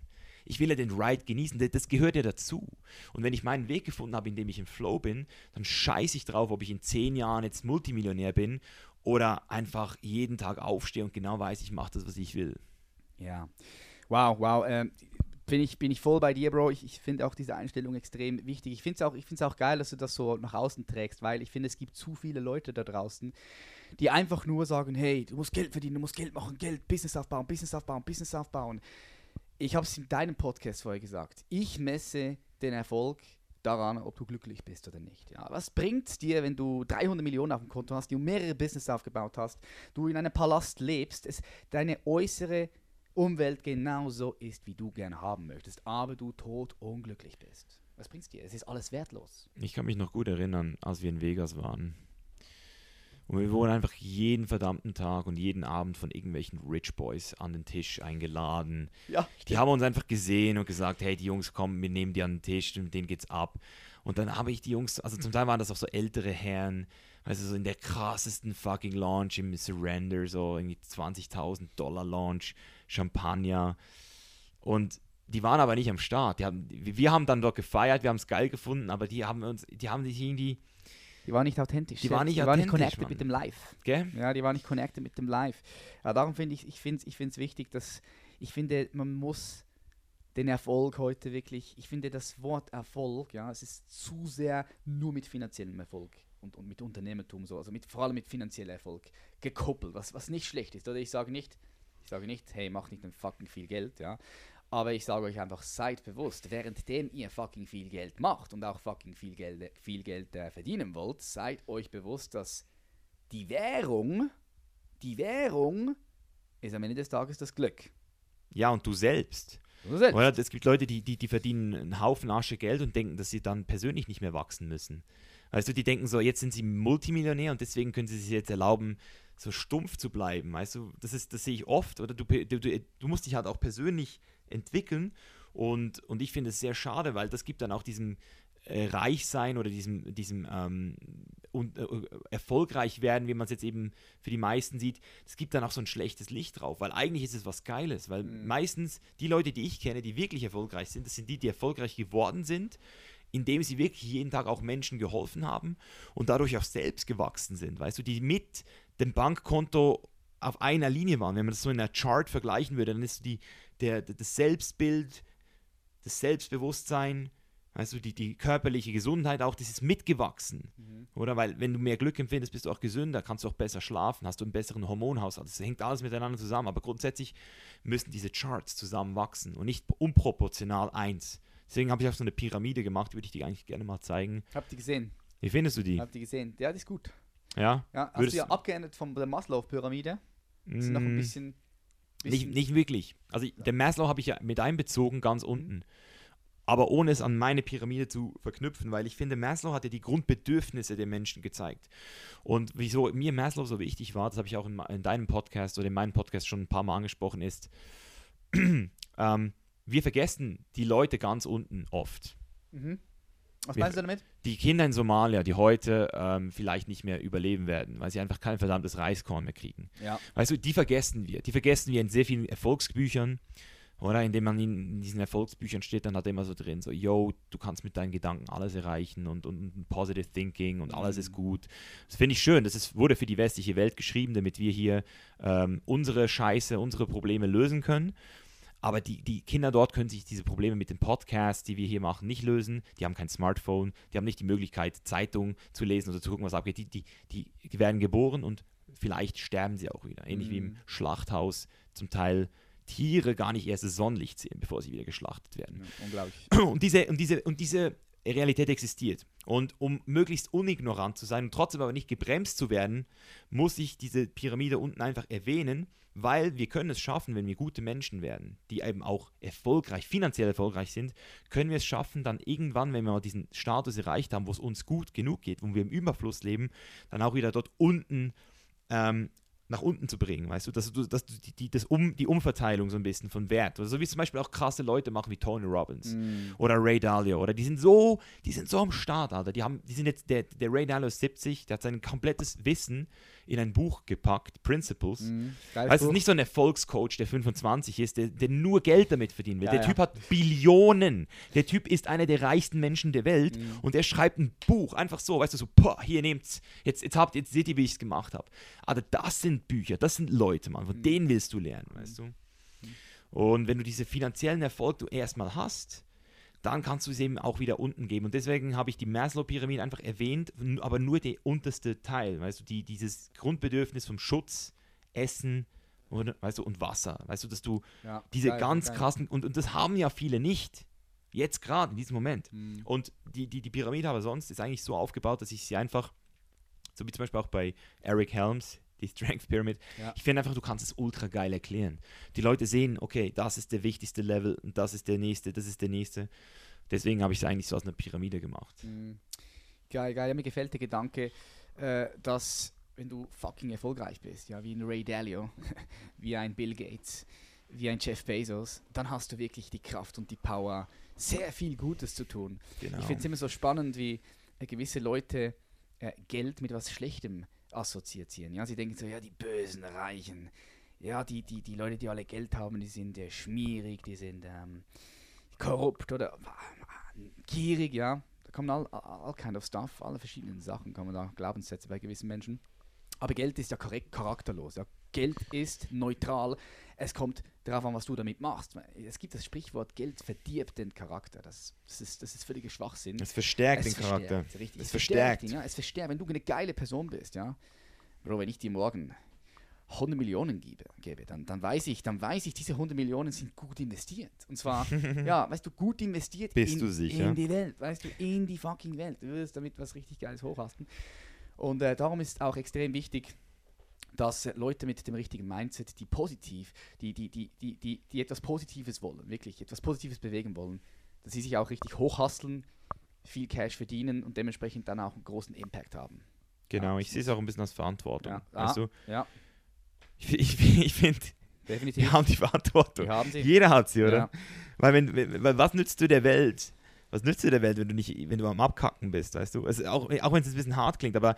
Ich will ja den Ride genießen, das- gehört ja dazu. Und wenn ich meinen Weg gefunden habe, in dem ich im Flow bin, dann scheiße ich drauf, ob ich in zehn Jahren jetzt Multimillionär bin oder einfach jeden Tag aufstehe und genau weiß, ich mache das, was ich will. Ja. Wow, wow. Ähm, bin, ich, bin ich voll bei dir, Bro. Ich, ich finde auch diese Einstellung extrem wichtig. Ich finde es auch, auch geil, dass du das so nach außen trägst, weil ich finde, es gibt zu viele Leute da draußen, die einfach nur sagen, hey, du musst Geld verdienen, du musst Geld machen, Geld, Business aufbauen, Business aufbauen, Business aufbauen. Ich habe es in deinem Podcast vorher gesagt. Ich messe den Erfolg daran, ob du glücklich bist oder nicht. Ja, was bringt dir, wenn du 300 Millionen auf dem Konto hast, du mehrere Business aufgebaut hast, du in einem Palast lebst, es, deine äußere Umwelt genauso ist, wie du gerne haben möchtest, aber du tot unglücklich bist. Was bringt's dir? Es ist alles wertlos. Ich kann mich noch gut erinnern, als wir in Vegas waren. Und wir wurden einfach jeden verdammten Tag und jeden Abend von irgendwelchen Rich Boys an den Tisch eingeladen. Ja, Die haben uns einfach gesehen und gesagt, hey, die Jungs kommen, wir nehmen die an den Tisch und mit denen geht's ab. Und dann habe ich die Jungs, also zum Teil waren das auch so ältere Herren, also so in der krassesten fucking Launch im Surrender, so irgendwie 20.000 Dollar Launch, Champagner. Und die waren aber nicht am Start. Haben, wir haben dann dort gefeiert, wir haben es geil gefunden, aber die haben uns, die haben sich irgendwie, Die waren nicht authentisch. Die waren nicht die waren nicht connected Mann. mit dem Live. gell? Ja, die waren nicht connected mit dem Live. Ja, darum finde ich, ich finde es ich find's wichtig, dass ich finde, man muss den Erfolg heute wirklich, ich finde das Wort Erfolg, ja, es ist zu sehr nur mit finanziellem Erfolg und, und mit Unternehmertum so, also mit, vor allem mit finanziellem Erfolg gekoppelt, was, was nicht schlecht ist. Oder ich sage nicht, ich sage nicht, hey, macht nicht ein fucking viel Geld, ja. Aber ich sage euch einfach, seid bewusst, währenddem ihr fucking viel Geld macht und auch fucking viel Geld, viel Geld äh, verdienen wollt, seid euch bewusst, dass die Währung, die Währung ist am Ende des Tages das Glück. Ja, und du selbst. Du selbst. Oder es gibt Leute, die, die, die verdienen einen Haufen Asche Geld und denken, dass sie dann persönlich nicht mehr wachsen müssen. Weißt du, die denken so, jetzt sind sie Multimillionär und deswegen können sie sich jetzt erlauben, so stumpf zu bleiben. Weißt du, das ist, das sehe ich oft. Oder du, du, du, musst dich halt auch persönlich entwickeln. Und, und ich finde es sehr schade, weil das gibt dann auch diesem äh, Reichsein oder diesem, diesem ähm, und, äh, erfolgreich werden, wie man es jetzt eben für die meisten sieht, es gibt dann auch so ein schlechtes Licht drauf, weil eigentlich ist es was Geiles, weil Mhm. meistens die Leute, die ich kenne, die wirklich erfolgreich sind, das sind die, die erfolgreich geworden sind, indem sie wirklich jeden Tag auch Menschen geholfen haben und dadurch auch selbst gewachsen sind, weißt du, die mit dem Bankkonto auf einer Linie waren. Wenn man das so in einer Chart vergleichen würde, dann ist die, der, das Selbstbild, das Selbstbewusstsein, du, die, die körperliche Gesundheit auch, das ist mitgewachsen. Oder? Weil, wenn du mehr Glück empfindest, bist du auch gesünder, kannst du auch besser schlafen, hast du einen besseren Hormonhaushalt. Das hängt alles miteinander zusammen. Aber grundsätzlich müssen diese Charts zusammen wachsen und nicht unproportional eins. Deswegen habe ich auch so eine Pyramide gemacht, die würde ich dir eigentlich gerne mal zeigen. Habt ihr gesehen? Wie findest du die? Habt ihr gesehen? Ja, die ist gut. Ja? Ja, hast du ja abgeändert von der Maslow-Pyramide. Das ist noch ein Mm, bisschen. Nicht, bisschen nicht wirklich. Also ich- der Maslow habe ich ja mit einbezogen, ganz unten. Aber ohne es an meine Pyramide zu verknüpfen, weil ich finde, Maslow hat ja die Grundbedürfnisse der Menschen gezeigt. Und wieso mir Maslow so wichtig war, das habe ich auch in, in deinem Podcast oder in meinem Podcast schon ein paar Mal angesprochen, ist, ähm, wir vergessen die Leute ganz unten oft. Mhm. Was meinst du damit? Die Kinder in Somalia, die heute ähm, vielleicht nicht mehr überleben werden, weil sie einfach kein verdammtes Reiskorn mehr kriegen. Ja. Weißt du, die vergessen wir. Die vergessen wir in sehr vielen Erfolgsbüchern. Oder indem man in, diesen Erfolgsbüchern steht, dann hat er immer so drin, so, yo, du kannst mit deinen Gedanken alles erreichen und, und, und positive thinking und alles ist Mhm. gut. Das finde ich schön. Das ist, wurde für die westliche Welt geschrieben, damit wir hier ähm, unsere Scheiße, unsere Probleme lösen können. Aber die, die Kinder dort können sich diese Probleme mit den Podcasts, die wir hier machen, nicht lösen. Die haben kein Smartphone, die haben nicht die Möglichkeit, Zeitungen zu lesen oder zu gucken, was abgeht. Die, die, die, werden geboren und vielleicht sterben sie auch wieder. Ähnlich wie im Mhm. Schlachthaus zum Teil Tiere gar nicht erst das Sonnenlicht sehen, bevor sie wieder geschlachtet werden. ja unglaublich. Und diese, und diese, und diese Realität existiert. Und um möglichst unignorant zu sein und trotzdem aber nicht gebremst zu werden, muss ich diese Pyramide unten einfach erwähnen, weil wir können es schaffen, wenn wir gute Menschen werden, die eben auch erfolgreich, finanziell erfolgreich sind, können wir es schaffen, dann irgendwann, wenn wir mal diesen Status erreicht haben, wo es uns gut genug geht, wo wir im Überfluss leben, dann auch wieder dort unten ähm, nach unten zu bringen, weißt du, dass du, dass du die, die, das um, die Umverteilung so ein bisschen von Wert, oder so wie es zum Beispiel auch krasse Leute machen wie Tony Robbins Mhm. oder Ray Dalio oder die sind so, die sind so am Start, Alter. Die haben, die sind jetzt, der, der Ray Dalio ist 70, der hat sein komplettes Wissen in ein Buch gepackt, Principles. Mhm. Du, Buch. nicht so ein Erfolgscoach, der 25 ist, der, der nur Geld damit verdienen will. Ja, der ja. Typ hat Billionen. Der Typ ist einer der reichsten Menschen der Welt Mhm. und er schreibt ein Buch, einfach so, weißt du, so, boah, hier nehmt's, jetzt, jetzt habt, jetzt seht ihr, wie ich es gemacht habe. Aber das sind Bücher, das sind Leute, Mann, von Mhm. denen willst du lernen, weißt du. Und wenn du diesen finanziellen Erfolg du erstmal hast, dann kannst du es eben auch wieder unten geben. Und deswegen habe ich die Maslow-Pyramide einfach erwähnt, aber nur der unterste Teil, weißt du, die, dieses Grundbedürfnis vom Schutz, Essen, oder, weißt du, und Wasser, weißt du, dass du Ja, diese geil, ganz geil. krassen, und, und das haben ja viele nicht, jetzt gerade in diesem Moment. Mhm. Und die, die, die Pyramide aber sonst ist eigentlich so aufgebaut, dass ich sie einfach, so wie zum Beispiel auch bei Eric Helms, die Strength Pyramid, Ja. ich finde einfach, du kannst es ultra geil erklären. Die Leute sehen, okay, das ist der wichtigste Level und das ist der nächste, das ist der nächste. Deswegen habe ich es eigentlich so aus einer Pyramide gemacht. Mhm. Geil, geil. Ja, mir gefällt der Gedanke, äh, dass wenn du fucking erfolgreich bist, ja, wie ein Ray Dalio, wie ein Bill Gates, wie ein Jeff Bezos, dann hast du wirklich die Kraft und die Power, sehr viel Gutes zu tun. Genau. Ich finde es immer so spannend, wie äh, gewisse Leute äh, Geld mit was Schlechtem assoziieren. Ja, sie denken so, ja, die bösen Reichen, ja, die, die, die Leute, die alle Geld haben, die sind äh, schmierig, die sind ähm, korrupt oder äh, gierig, ja. Da kommen all, all, kind of stuff, alle verschiedenen Sachen, kann man da Glaubenssätze bei gewissen Menschen. Aber Geld ist ja korrekt charakterlos. Ja. Geld ist neutral. Es kommt darauf an, was du damit machst. Es gibt das Sprichwort, Geld verdirbt den Charakter. Das, das, ist, das ist völliger Schwachsinn. Es verstärkt Es den Charakter. verstärkt, richtig. Es verstärkt. ihn, ja. Es verstärkt. Wenn du eine geile Person bist, ja. Bro, wenn ich dir morgen 100 Millionen gebe, gebe dann, dann weiß ich, dann weiß ich, diese 100 Millionen sind gut investiert. Und zwar, ja, weißt du, gut investiert Bist in, du sicher? in die Welt, weißt du, in die fucking Welt. Du wirst damit was richtig Geiles hochhasten. Und äh, darum ist auch extrem wichtig, dass Leute mit dem richtigen Mindset, die positiv, die, die, die, die, die, die etwas Positives wollen, wirklich etwas Positives bewegen wollen, dass sie sich auch richtig hochhasteln, viel Cash verdienen und dementsprechend dann auch einen großen Impact haben. Genau, Ja, ich sehe es auch ein bisschen als Verantwortung. Ja. Ah. du? Ja, Ich, ich, ich finde, wir haben die Verantwortung. Haben. Jeder hat sie, oder? Ja. Weil, wenn, wenn, weil was nützt du der Welt? Was nützt du der Welt, wenn du nicht, wenn du am Abkacken bist, weißt du? Also auch auch wenn es ein bisschen hart klingt, aber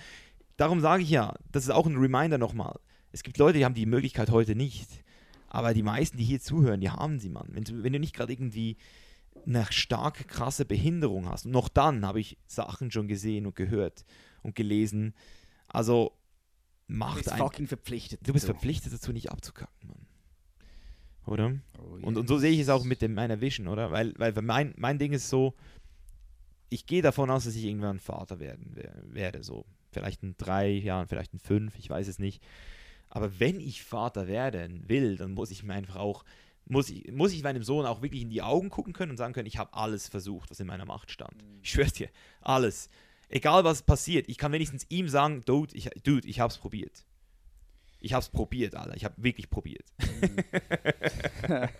darum sage ich ja, das ist auch ein Reminder nochmal. Es gibt Leute, die haben die Möglichkeit heute nicht. Aber die meisten, die hier zuhören, die haben sie, Mann. Wenn du, wenn du nicht gerade irgendwie eine starke, krasse Behinderung hast. Und noch dann habe ich Sachen schon gesehen und gehört und gelesen. Also Du macht bist ein. fucking verpflichtet. Du bist dazu. verpflichtet dazu, nicht abzukacken, Mann. Oder? Oh, Und, und so sehe ich es auch mit dem, meiner Vision, oder? Weil, weil mein, mein Ding ist so, ich gehe davon aus, dass ich irgendwann Vater werden wer- werde. So. Vielleicht in drei Jahren, vielleicht in fünf, ich weiß es nicht. Aber wenn ich Vater werden will, dann muss ich mir einfach auch, muss ich, muss ich meinem Sohn auch wirklich in die Augen gucken können und sagen können, ich habe alles versucht, was in meiner Macht stand. Ich schwör's dir, alles. Egal was passiert, ich kann wenigstens ihm sagen, Dude, ich, Dude, ich hab's probiert. Ich hab's probiert, Alter. Ich habe wirklich probiert.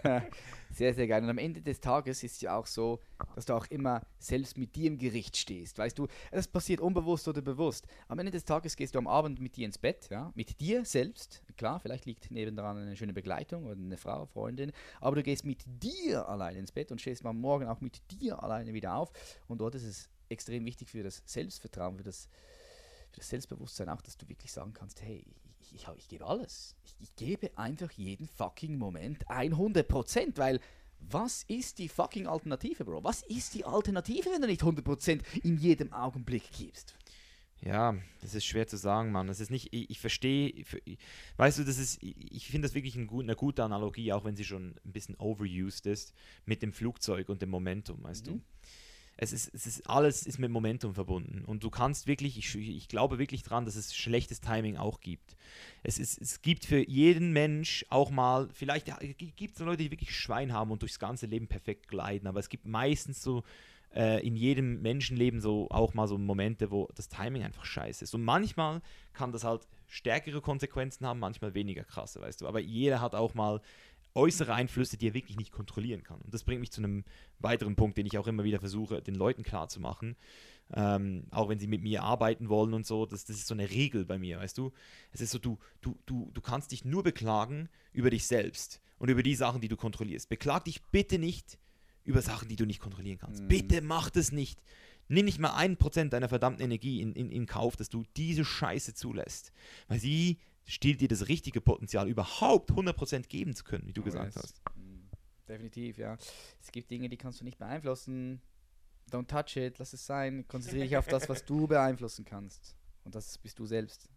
sehr, sehr geil. Und am Ende des Tages ist es ja auch so, dass du auch immer selbst mit dir im Gericht stehst. Weißt du, das passiert unbewusst oder bewusst. Am Ende des Tages gehst du am Abend mit dir ins Bett, ja, mit dir selbst. Klar, vielleicht liegt nebendran eine schöne Begleitung oder eine Frau, Freundin, aber du gehst mit dir allein ins Bett und stehst am Morgen auch mit dir alleine wieder auf. Und dort ist es extrem wichtig für das Selbstvertrauen, für das, für das Selbstbewusstsein auch, dass du wirklich sagen kannst, hey, ich, ich, ich gebe alles. Ich, ich gebe einfach jeden fucking Moment 100%, weil was ist die fucking Alternative, Bro? Was ist die Alternative, wenn du nicht 100% in jedem Augenblick gibst? Ja, das ist schwer zu sagen, Mann. Das ist nicht, ich, ich verstehe, weißt du, das ist, ich finde das wirklich ein gut, eine gute Analogie, auch wenn sie schon ein bisschen overused ist, mit dem Flugzeug und dem Momentum, weißt du. Es ist, es ist, alles ist mit Momentum verbunden. Und du kannst wirklich, ich, ich glaube wirklich dran, dass es schlechtes Timing auch gibt. Es, ist, es gibt für jeden Mensch auch mal, vielleicht gibt es Leute, die wirklich Schwein haben und durchs ganze Leben perfekt gleiten, aber es gibt meistens so äh, in jedem Menschenleben so auch mal so Momente, wo das Timing einfach scheiße ist. Und manchmal kann das halt stärkere Konsequenzen haben, manchmal weniger krasse, weißt du. Aber jeder hat auch mal äußere Einflüsse, die er wirklich nicht kontrollieren kann. Und das bringt mich zu einem weiteren Punkt, den ich auch immer wieder versuche, den Leuten klarzumachen. Ähm, auch wenn sie mit mir arbeiten wollen und so, das, das ist so eine Regel bei mir, weißt du? Es ist so, du, du, du, du kannst dich nur beklagen über dich selbst und über die Sachen, die du kontrollierst. Beklag dich bitte nicht über Sachen, die du nicht kontrollieren kannst. Mhm. Bitte mach das nicht. Nimm nicht mal ein Prozent deiner verdammten Energie in, in, in Kauf, dass du diese Scheiße zulässt. Weil sie stiehlt dir das richtige Potenzial, überhaupt 100% geben zu können, wie du Oh, gesagt yes. hast. Mm, Definitiv, ja. Es gibt Dinge, die kannst du nicht beeinflussen. Don't touch it, lass es sein. Konzentriere dich auf das, was du beeinflussen kannst. Und das bist du selbst.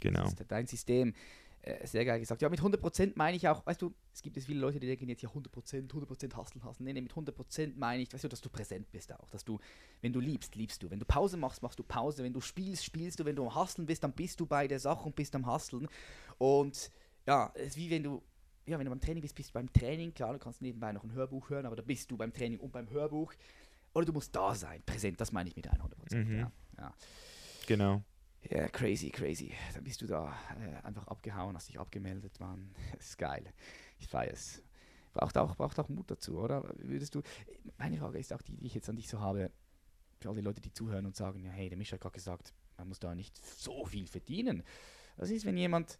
Genau. Das ist dein System. Äh, sehr geil gesagt. Ja, mit 100% meine ich auch, weißt du, es gibt jetzt viele Leute, die denken jetzt ja 100%, 100% hustlen, hustlen. Nee, nee, mit 100% meine ich, weißt du, dass du präsent bist auch. Dass du, wenn du liebst, liebst du. Wenn du Pause machst, machst du Pause. Wenn du spielst, spielst du. Wenn du am Hustlen bist, dann bist du bei der Sache und bist am Hustlen. Und ja, es ist wie wenn du, ja, wenn du beim Training bist, bist du beim Training. Klar, du kannst nebenbei noch ein Hörbuch hören, aber da bist du beim Training und beim Hörbuch. Oder du musst da sein, präsent, das meine ich mit 100%. Mhm. Ja, ja. Genau. Ja, crazy, crazy. Dann bist du da äh, einfach abgehauen, hast dich abgemeldet, Mann. Das ist geil. Ich feiere es. Braucht auch, braucht auch Mut dazu, oder? Würdest du. Meine Frage ist auch die, die ich jetzt an dich so habe, für all die Leute, die zuhören und sagen, ja, hey, der Mischa hat gerade gesagt, man muss da nicht so viel verdienen. Das ist, wenn jemand,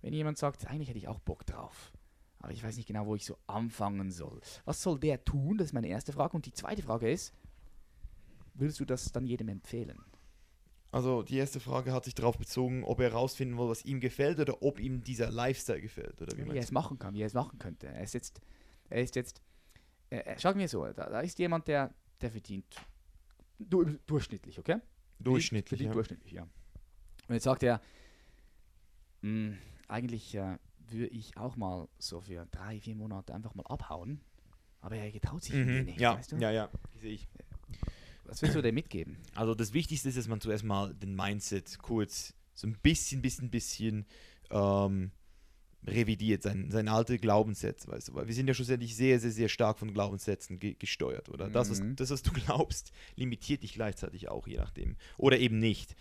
wenn jemand sagt, eigentlich hätte ich auch Bock drauf. Aber ich weiß nicht genau, wo ich so anfangen soll. Was soll der tun? Das ist meine erste Frage. Und die zweite Frage ist, würdest du das dann jedem empfehlen? Also die erste Frage hat sich darauf bezogen, ob er herausfinden will, was ihm gefällt oder ob ihm dieser Lifestyle gefällt. Oder wie wie er es machen kann, wie er es machen könnte. Er ist jetzt, er ist jetzt, äh, äh, schau mir so, da, da ist jemand, der, der verdient du, durchschnittlich, okay? du? Durchschnittlich. Verdient Ja. durchschnittlich, ja. Und jetzt sagt er, "Hm, eigentlich äh, würde ich auch mal so für drei, vier Monate einfach mal abhauen. Aber er getraut sich Mhm. nicht, Ja, weißt du? ja, ja, sehe ich. Was willst du dir mitgeben? Also das Wichtigste ist, dass man zuerst mal den Mindset kurz so ein bisschen, bisschen, bisschen ähm, revidiert, sein, sein alte Glaubenssätze, weißt du, weil wir sind ja schlussendlich sehr, sehr, sehr stark von Glaubenssätzen ge gesteuert, oder? Das, was, Mhm. das, was du glaubst, limitiert dich gleichzeitig auch, je nachdem. Oder eben nicht.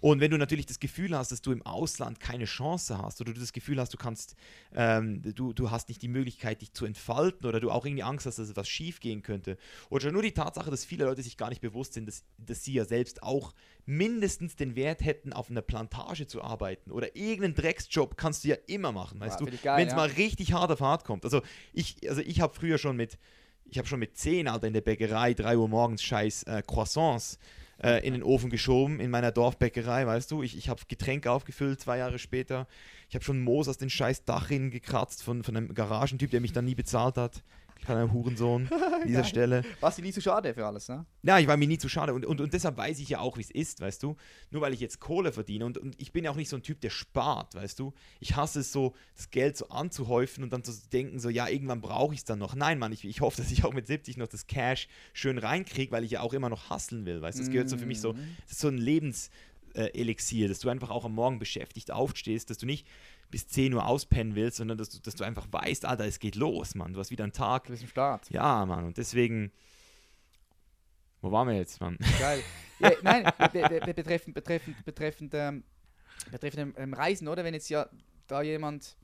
Und wenn du natürlich das Gefühl hast, dass du im Ausland keine Chance hast oder du das Gefühl hast, du kannst, ähm, du, du hast nicht die Möglichkeit, dich zu entfalten oder du auch irgendwie Angst hast, dass etwas schief gehen könnte. Oder schon nur die Tatsache, dass viele Leute sich gar nicht bewusst sind, dass, dass sie ja selbst auch mindestens den Wert hätten, auf einer Plantage zu arbeiten oder irgendeinen Drecksjob kannst du ja immer machen, weißt Ja, du, wenn es ja. mal richtig hart auf hart kommt. Also ich, also ich habe früher schon mit, ich habe schon mit 10, Alter, in der Bäckerei, 3 Uhr morgens scheiß äh, Croissants äh, in den Ofen geschoben, in meiner Dorfbäckerei, weißt du. Ich, ich habe Getränke aufgefüllt, zwei Jahre später. Ich habe schon Moos aus den scheiß Dachrinnen gekratzt von, von einem Garagentyp, der mich dann nie bezahlt hat. Kleiner Hurensohn an dieser. Stelle. Was dir nie so schade für alles, ne? Ja, ich war mir nie zu schade und, und, und deshalb weiß ich ja auch, wie es ist, weißt du. Nur weil ich jetzt Kohle verdiene und, und ich bin ja auch nicht so ein Typ, der spart, weißt du. Ich hasse es so, das Geld so anzuhäufen und dann zu denken, so, ja, irgendwann brauche ich es dann noch. Nein, Mann, ich, ich hoffe, dass ich auch mit 70 noch das Cash schön reinkriege, weil ich ja auch immer noch hustlen will, weißt du. Das gehört so für mich so, Mhm. das ist so ein Lebenselixier, dass du einfach auch am Morgen beschäftigt aufstehst, dass du nicht bis 10 Uhr auspennen willst, sondern dass du, dass du einfach weißt, Alter, es geht los, Mann. Du hast wieder einen Tag. Du bist im Start. Ja, Mann, und deswegen. Wo waren wir jetzt, Mann? Geil. Ja, nein, be be be betreffend, betreffend, betreffend, ähm, betreffend ähm, Reisen, oder? Wenn jetzt ja da jemand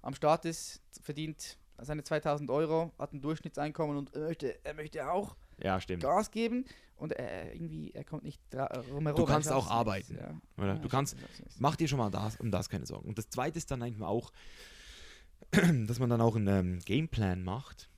am Start ist, verdient seine 2000 Euro, hat ein Durchschnittseinkommen und er möchte, er möchte auch Ja. Gas geben und er irgendwie, er kommt nicht dra- rumherum. Du kannst auch arbeiten, nicht, Ja. Oder? Ja, Du kannst, mach dir schon mal das, um das keine Sorgen. Und das zweite ist dann eigentlich auch, dass man dann auch einen ähm, Gameplan macht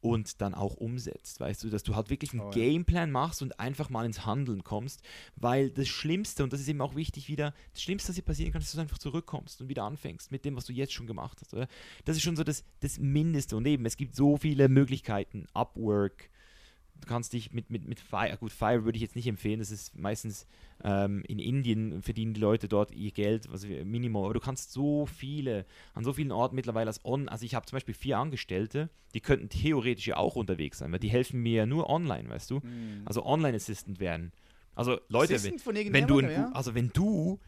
und dann auch umsetzt. Weißt du, dass du halt wirklich einen Oh ja. Gameplan machst und einfach mal ins Handeln kommst, weil das Schlimmste, und das ist eben auch wichtig wieder, das Schlimmste, was dir passieren kann, ist, dass du einfach zurückkommst und wieder anfängst mit dem, was du jetzt schon gemacht hast. Oder? Das ist schon so das, das Mindeste. Und eben, es gibt so viele Möglichkeiten. Upwork, du kannst dich mit, mit, mit Fire, gut, Fire würde ich jetzt nicht empfehlen, das ist meistens ähm, in Indien verdienen die Leute dort ihr Geld, was wir- Minimum, aber du kannst so viele, an so vielen Orten mittlerweile als on, also ich habe zum Beispiel vier Angestellte, die könnten theoretisch ja auch unterwegs sein, weil die helfen mir ja nur online, weißt du, Hm. also Online-Assistant werden. Also Leute, wenn, wenn du, ein, gu- also wenn du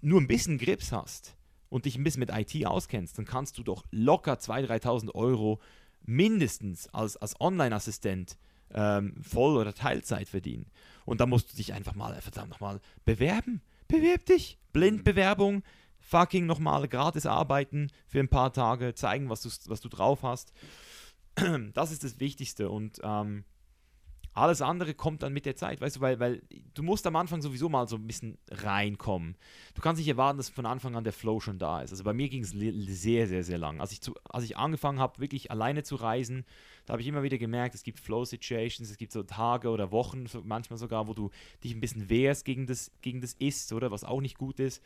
nur ein bisschen Grips hast und dich ein bisschen mit IT auskennst, dann kannst du doch locker 2.000, 3.000 Euro mindestens als, als Online-Assistent ähm, Voll- oder Teilzeit verdienen. Und da musst du dich einfach mal, verdammt nochmal, bewerben. Bewerb dich. Blindbewerbung. Fucking nochmal gratis arbeiten für ein paar Tage, zeigen, was du, was du drauf hast. Das ist das Wichtigste. Und ähm, alles andere kommt dann mit der Zeit, weißt du, weil, weil du musst am Anfang sowieso mal so ein bisschen reinkommen. Du kannst nicht erwarten, dass von Anfang an der Flow schon da ist. Also bei mir ging es sehr, sehr, sehr lang. Als ich, zu, als ich angefangen habe, wirklich alleine zu reisen, da habe ich immer wieder gemerkt, es gibt Flow-Situations, es gibt so Tage oder Wochen, so manchmal sogar, wo du dich ein bisschen wehrst gegen das, gegen das Ist, oder was auch nicht gut ist.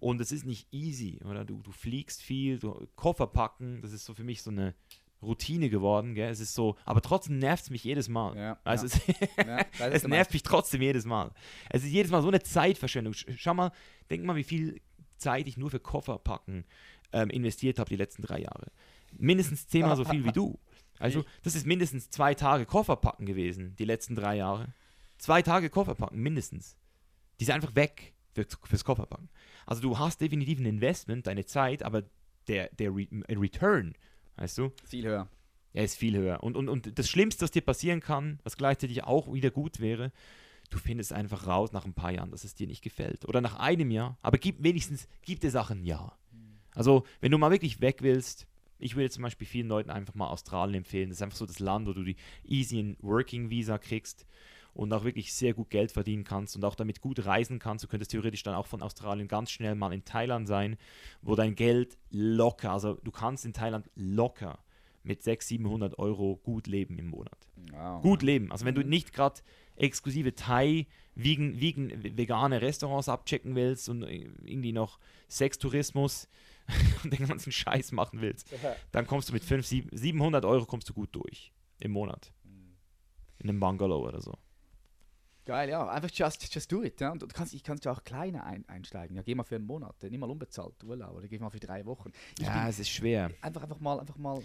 Und es ist nicht easy, oder? Du, du fliegst viel, du Koffer packen, das ist so für mich so eine Routine geworden, gell? Es ist so, aber trotzdem nervt es mich jedes Mal. Ja, Also ja. es, Ja, es nervt mich trotzdem jedes Mal. Es ist jedes Mal so eine Zeitverschwendung. Sch- Schau mal, denk mal, wie viel Zeit ich nur für Koffer packen ähm, investiert habe die letzten drei Jahre. Mindestens zehnmal so viel wie du. Also, das ist mindestens zwei Tage Koffer packen gewesen, die letzten drei Jahre. Zwei Tage Koffer packen, mindestens. Die sind einfach weg für, fürs Kofferpacken. Also, du hast definitiv ein Investment, deine Zeit, aber der, der Re Return, weißt du, Viel höher. er ist viel höher. Und, und, und das Schlimmste, was dir passieren kann, was gleichzeitig auch wieder gut wäre, du findest einfach raus nach ein paar Jahren, dass es dir nicht gefällt. Oder nach einem Jahr. Aber gib wenigstens, gib der Sache ein Jahr. Also, wenn du mal wirklich weg willst, ich würde zum Beispiel vielen Leuten einfach mal Australien empfehlen. Das ist einfach so das Land, wo du die easy Working Visa kriegst und auch wirklich sehr gut Geld verdienen kannst und auch damit gut reisen kannst. Du könntest theoretisch dann auch von Australien ganz schnell mal in Thailand sein, wo dein Geld locker, also du kannst in Thailand locker mit 600, 700 Euro gut leben im Monat. Wow. Gut leben. Also wenn du nicht gerade exklusive Thai, vegan, vegan, vegane Restaurants abchecken willst und irgendwie noch Sextourismus und den ganzen Scheiß machen willst, dann kommst du mit 500, 700 Euro kommst du gut durch im Monat. In einem Bungalow oder so. Geil, ja. Einfach just, just do it. Ja. Und du kannst, ich kannst ja auch kleiner ein, einsteigen. Ja, geh mal für einen Monat, nimm mal unbezahlt Urlaub oder geh mal für drei Wochen. Ich Ja, es ist schwer. einfach, einfach mal, einfach mal.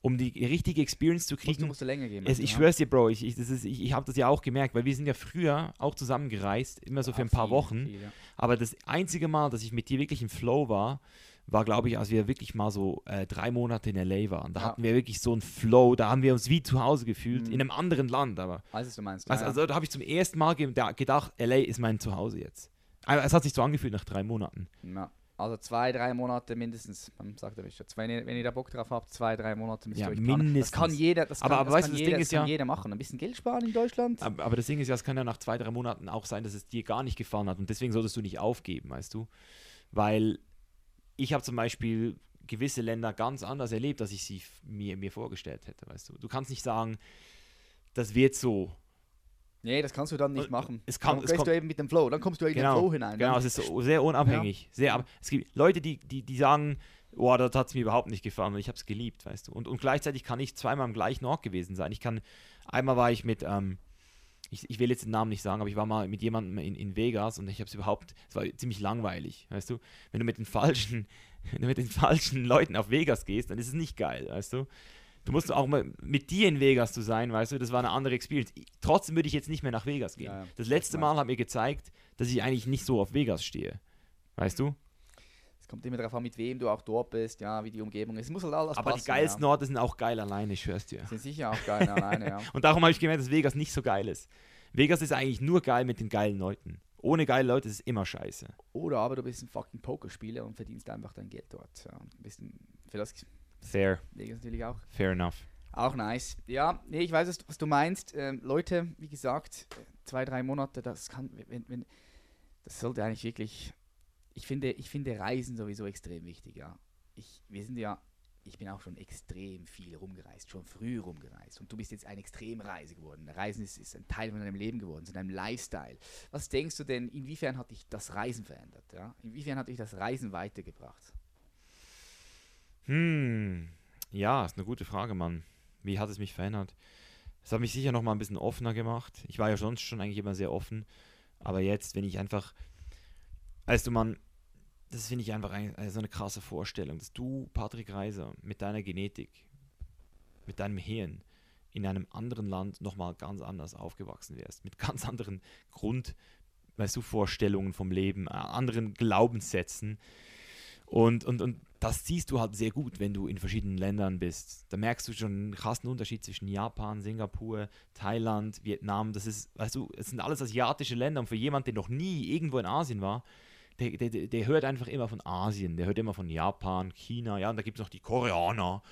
Um die richtige Experience zu Musst du, kriegen, musst du länger gehen. Es, ich ja. schwör's dir, Bro, ich, ich, das ist- ich, ich habe das ja auch gemerkt, weil wir sind ja früher auch zusammengereist, immer so für Ja, ein paar viel, Wochen. viel, ja. Aber das einzige Mal, dass ich mit dir wirklich im Flow war, war, glaube ich, als wir wirklich mal so äh, drei Monate in LA waren. Da Ja. hatten wir wirklich so einen Flow, da haben wir uns wie zu Hause gefühlt, Mhm. in einem anderen Land. Aber Weiß, was du meinst. also, ja, also da habe ich zum ersten Mal ge da- gedacht, LA ist mein Zuhause jetzt. Aber es hat sich so angefühlt nach drei Monaten. ja. also zwei, drei Monate mindestens. Man sagt er schon. Wenn ihr, wenn ihr da Bock drauf habt, zwei, drei Monate müsst ihr Ja, euch planen. Das mindestens. kann jeder. Das Aber- kann, aber das weißt kann du, das jeder, Ding das ist kann ja- jeder machen. Ein bisschen Geld sparen in Deutschland. Aber, aber das Ding ist ja, es kann ja nach zwei, drei Monaten auch sein, dass es dir gar nicht gefallen hat und deswegen solltest du nicht aufgeben, weißt du? Weil ich habe zum Beispiel gewisse Länder ganz anders erlebt, als ich sie mir, mir vorgestellt hätte, weißt du? Du kannst nicht sagen, das wird so. Nee, das kannst du dann nicht machen. es kann- dann es kommt- du eben mit dem Flow. Dann kommst du in Genau, den Flow hinein. Genau, es ist so sehr unabhängig. Sehr, Ja. aber es gibt Leute, die, die, die sagen, boah, das hat es mir überhaupt nicht gefallen und ich habe es geliebt, weißt du. Und, und gleichzeitig kann ich zweimal am gleichen Ort gewesen sein. Ich kann, einmal war ich mit, ähm, ich, ich will jetzt den Namen nicht sagen, aber ich war mal mit jemandem in, in Vegas und ich habe es überhaupt, es war ziemlich langweilig, weißt du. Wenn du mit den falschen, wenn du mit den falschen Leuten auf Vegas gehst, dann ist es nicht geil, weißt du. Du musst auch mal mit dir in Vegas zu sein, weißt du, das war eine andere Experience. Trotzdem würde ich jetzt nicht mehr nach Vegas gehen. Ja, das letzte. Mal hat mir gezeigt, dass ich eigentlich nicht so auf Vegas stehe. Weißt du? Kommt immer darauf an, mit wem du auch dort bist, ja, wie die Umgebung ist. Es muss halt alles Aber passen. die geilsten Orte sind auch geil alleine, ich schwör's dir. Ja. Sind sicher auch geil alleine, ja. Und darum habe ich gemerkt, dass Vegas nicht so geil ist. Vegas ist eigentlich nur geil mit den geilen Leuten. Ohne geile Leute ist es immer scheiße. Oder aber du bist ein fucking Pokerspieler und verdienst einfach dein Geld dort. Ja. Ein bisschen, für das Fair, Vegas natürlich auch. fair enough. Auch nice. Ja, nee, ich weiß, was- was du meinst. Ähm, Leute, wie gesagt, äh, zwei, drei Monate, das kann, wenn, wenn, das sollte eigentlich wirklich, ich finde, ich finde Reisen sowieso extrem wichtig, ja. Ich, wir sind ja, ich bin auch schon extrem viel rumgereist, schon früh rumgereist. Und du bist jetzt ein Extremreise geworden. Reisen ist, ist ein Teil von deinem Leben geworden, ist deinem Lifestyle. Was denkst du denn, inwiefern hat dich das Reisen verändert? Ja? Inwiefern hat dich das Reisen weitergebracht? Hm, ja, ist eine gute Frage, Mann. Wie hat es mich verändert? Es hat mich sicher noch mal ein bisschen offener gemacht. Ich war ja sonst schon eigentlich immer sehr offen. Aber jetzt, wenn ich einfach, weißt du, Mann, das finde ich einfach ein, so eine krasse Vorstellung, dass du, Patrick Reiser, mit deiner Genetik, mit deinem Hirn in einem anderen Land nochmal ganz anders aufgewachsen wärst. Mit ganz anderen Grund, weißt du, Vorstellungen vom Leben, äh, anderen Glaubenssätzen. Und, und, und das siehst du halt sehr gut, wenn du in verschiedenen Ländern bist. Da merkst du schon einen krassen Unterschied zwischen Japan, Singapur, Thailand, Vietnam. Das ist, weißt du, es sind alles asiatische Länder und für jemanden, der noch nie irgendwo in Asien war, der, der, der- hört einfach immer von Asien, der hört immer von Japan, China, ja, und da gibt es noch die Koreaner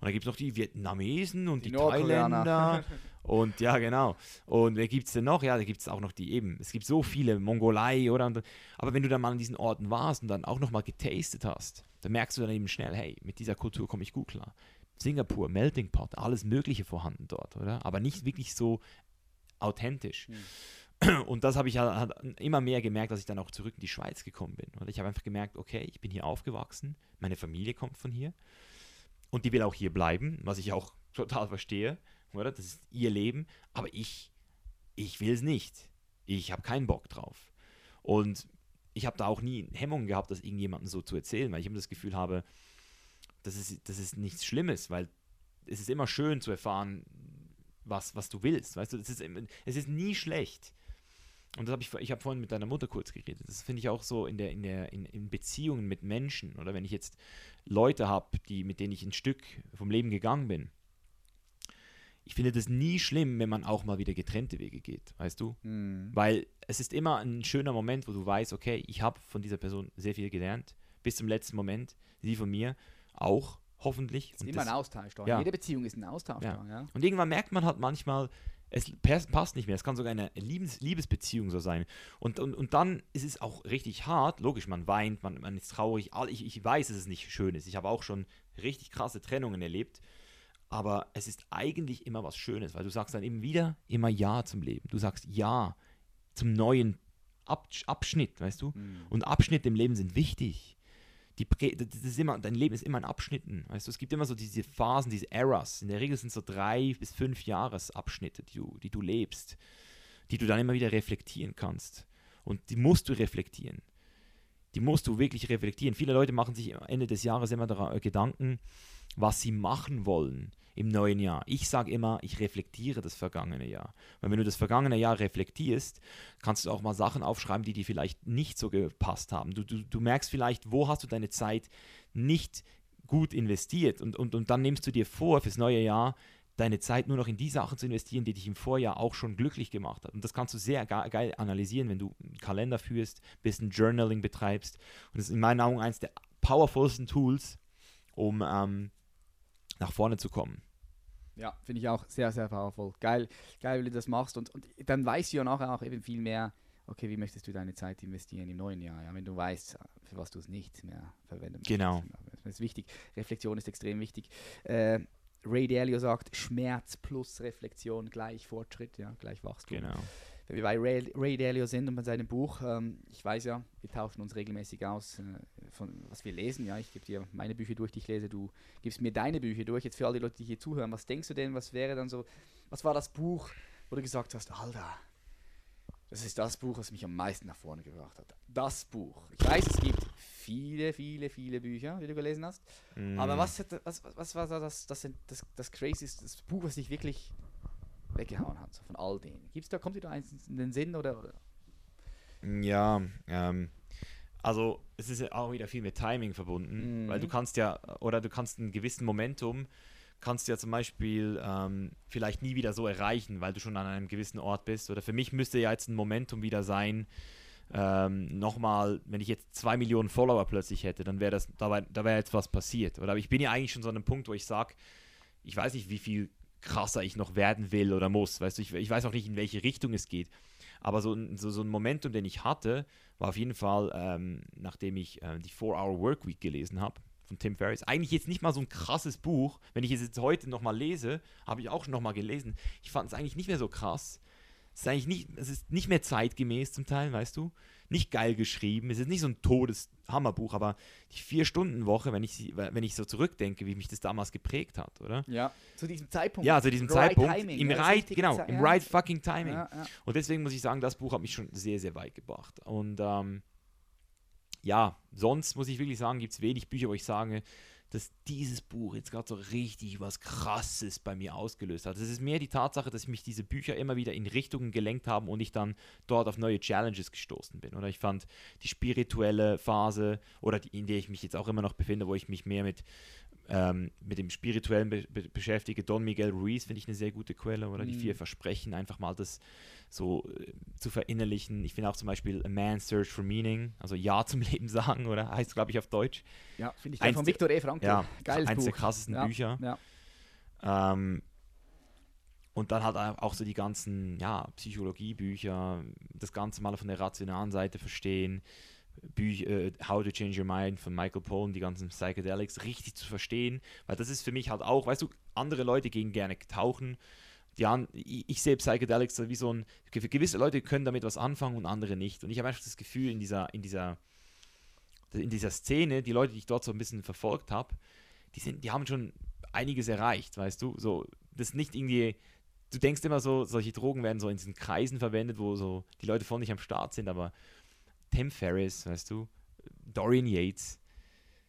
und da gibt es noch die Vietnamesen und Die die. Thailänder und ja, genau. Und wer gibt es denn noch? Ja, da gibt es auch noch die eben. Es gibt so viele, Mongolei oder. Und, aber wenn du dann mal an diesen Orten warst und dann auch nochmal getastet hast, dann merkst du dann eben schnell, hey, mit dieser Kultur komme ich gut klar. Singapur, Melting Pot, alles Mögliche vorhanden dort, oder? Aber nicht wirklich so authentisch. Und das habe ich hat immer mehr gemerkt, als ich dann auch zurück in die Schweiz gekommen bin. Und ich habe einfach gemerkt, okay, ich bin hier aufgewachsen, meine Familie kommt von hier und die will auch hier bleiben, was ich auch total verstehe, oder? Das ist ihr Leben, aber ich, ich will es nicht. Ich habe keinen Bock drauf. Und ich habe da auch nie Hemmungen gehabt, das irgendjemandem so zu erzählen, weil ich immer das Gefühl habe, das ist, das ist nichts Schlimmes, weil es ist immer schön zu erfahren, was, was du willst. Weißt du, es ist, es ist nie schlecht. Und das habe ich, ich habe vorhin mit deiner Mutter kurz geredet. Das finde ich auch so in der, in der, in, in Beziehungen mit Menschen oder wenn ich jetzt Leute habe, die, mit denen ich ein Stück vom Leben gegangen bin. Ich finde das nie schlimm, wenn man auch mal wieder getrennte Wege geht, weißt du? Hm. Weil es ist immer ein schöner Moment, wo du weißt, okay, ich habe von dieser Person sehr viel gelernt, bis zum letzten Moment, sie von mir auch, hoffentlich. Es ist Und immer das- ein Austausch ja. Jede Beziehung ist ein Austausch Ja. ja. und irgendwann merkt man halt manchmal, Es passt nicht mehr. Es kann sogar eine Liebes Liebesbeziehung so sein. Und, und, und dann ist es auch richtig hart. Logisch, man weint, man, man ist traurig. Ich, ich weiß, dass es nicht schön ist. Ich habe auch schon richtig krasse Trennungen erlebt. Aber es ist eigentlich immer was Schönes, weil du sagst dann eben wieder immer Ja zum Leben. Du sagst Ja zum neuen Ab Abschnitt, weißt du? Und Abschnitte im Leben sind wichtig. Die Prä das ist immer, dein Leben ist immer in Abschnitten. Weißt du, es gibt immer so diese Phasen, diese Eras. In der Regel sind es so drei bis fünf Jahresabschnitte, die du, die du lebst, die du dann immer wieder reflektieren kannst. Und die musst du reflektieren. Die musst du wirklich reflektieren. Viele Leute machen sich am Ende des Jahres immer äh, Gedanken, was sie machen wollen im neuen Jahr. Ich sage immer, ich reflektiere das vergangene Jahr. Weil wenn du das vergangene Jahr reflektierst, kannst du auch mal Sachen aufschreiben, die dir vielleicht nicht so gepasst haben. Du, du, du merkst vielleicht, wo hast du deine Zeit nicht gut investiert und, und, und dann nimmst du dir vor, fürs neue Jahr deine Zeit nur noch in die Sachen zu investieren, die dich im Vorjahr auch schon glücklich gemacht hat. Und das kannst du sehr ge geil analysieren, wenn du einen Kalender führst, bisschen Journaling betreibst. Und das ist in meinen Augen eines der powerfulsten Tools, um ähm, nach vorne zu kommen. Ja, finde ich auch sehr, sehr powerful. Geil, geil, wie du das machst. Und, und dann weißt du ja nachher auch eben viel mehr, okay, wie möchtest du deine Zeit investieren im neuen Jahr, ja, wenn du weißt, für was du es nicht mehr verwenden möchtest. Genau. Das ist wichtig. Reflexion ist extrem wichtig. Äh, Ray Dalio sagt, Schmerz plus Reflexion gleich Fortschritt, ja, gleich Wachstum. Genau. Wenn wir bei Ray, Ray Dalio sind und bei seinem Buch, ähm, ich weiß ja, wir tauschen uns regelmäßig aus, äh, von was wir lesen. Ja, ich gebe dir meine Bücher durch, die ich lese, du gibst mir deine Bücher durch. Jetzt für all die Leute, die hier zuhören, was denkst du denn, was wäre dann so, was war das Buch, wo du gesagt hast, Alter, das ist das Buch, was mich am meisten nach vorne gebracht hat. Das Buch. Ich weiß, es gibt viele, viele, viele Bücher, die du gelesen hast. Aber Mm. was, hat, was, was war da das, das, das, das Crazyste, das Buch, was dich wirklich weggehauen hat, so von all denen? Gibt's da, kommt dir da eins in den Sinn oder? oder? Ja, ähm, also es ist ja auch wieder viel mit Timing verbunden, Mhm. weil du kannst ja, oder du kannst einen gewissen Momentum, kannst du ja zum Beispiel ähm, vielleicht nie wieder so erreichen, weil du schon an einem gewissen Ort bist. Oder für mich müsste ja jetzt ein Momentum wieder sein, ähm, nochmal, wenn ich jetzt zwei Millionen Follower plötzlich hätte, dann wäre das, da, wär- da wäre jetzt was passiert. Oder aber ich bin ja eigentlich schon so an einem Punkt, wo ich sage, ich weiß nicht, wie viel krasser ich noch werden will oder muss. Weißt du, ich, ich weiß auch nicht, in welche Richtung es geht. Aber so, so, so ein Momentum, den ich hatte, war auf jeden Fall, ähm, nachdem ich äh, die 4-Hour-Workweek gelesen habe von Tim Ferriss. Eigentlich jetzt nicht mal so ein krasses Buch. Wenn ich es jetzt heute nochmal lese, habe ich auch schon nochmal gelesen. Ich fand es eigentlich nicht mehr so krass. Es ist eigentlich nicht, es ist nicht mehr zeitgemäß zum Teil, weißt du? Nicht geil geschrieben. Es ist nicht so ein todes Hammerbuch, aber die Vier-Stunden-Woche, wenn ich, sie- wenn ich so zurückdenke, wie mich das damals geprägt hat, oder? Ja. Zu diesem Zeitpunkt. Ja, zu diesem Right Zeitpunkt, Timing, im right, genau, im ja. right fucking Timing. Ja, ja. Und deswegen muss ich sagen, das Buch hat mich schon sehr, sehr weit gebracht. Und ähm, ja, sonst muss ich wirklich sagen, gibt es wenig Bücher, wo ich sage, dass dieses Buch jetzt gerade so richtig was Krasses bei mir ausgelöst hat. Es ist mehr die Tatsache, dass mich diese Bücher immer wieder in Richtungen gelenkt haben und ich dann dort auf neue Challenges gestoßen bin. Oder ich fand die spirituelle Phase, oder die, in der ich mich jetzt auch immer noch befinde, wo ich mich mehr mit, ähm, mit dem Spirituellen be be beschäftige. Don Miguel Ruiz finde ich eine sehr gute Quelle. Oder die Mhm. vier Versprechen, einfach mal das so äh, zu verinnerlichen. Ich finde auch zum Beispiel A Man's Search for Meaning, also Ja zum Leben sagen, oder heißt glaube ich auf Deutsch. Ja, finde ich Eins. Von Viktor E. Frankl. Ja, Geiles eins Buch. der krassesten ja. Bücher. Ja. Ähm, und dann halt auch so die ganzen ja, Psychologiebücher, das Ganze mal von der rationalen Seite verstehen. Büch, äh, How to Change Your Mind von Michael Pollan, die ganzen Psychedelics richtig zu verstehen, weil das ist für mich halt auch, weißt du, andere Leute gehen gerne tauchen. Die an, ich, ich sehe Psychedelics wie so ein, ge- gewisse Leute können damit was anfangen und andere nicht. Und ich habe einfach das Gefühl, in dieser, in dieser, in dieser Szene, die Leute, die ich dort so ein bisschen verfolgt habe, die sind, die haben schon einiges erreicht, weißt du? So, das ist nicht irgendwie, du denkst immer so, solche Drogen werden so in diesen Kreisen verwendet, wo so die Leute vorne nicht am Start sind, aber Tim Ferriss, weißt du, Dorian Yates,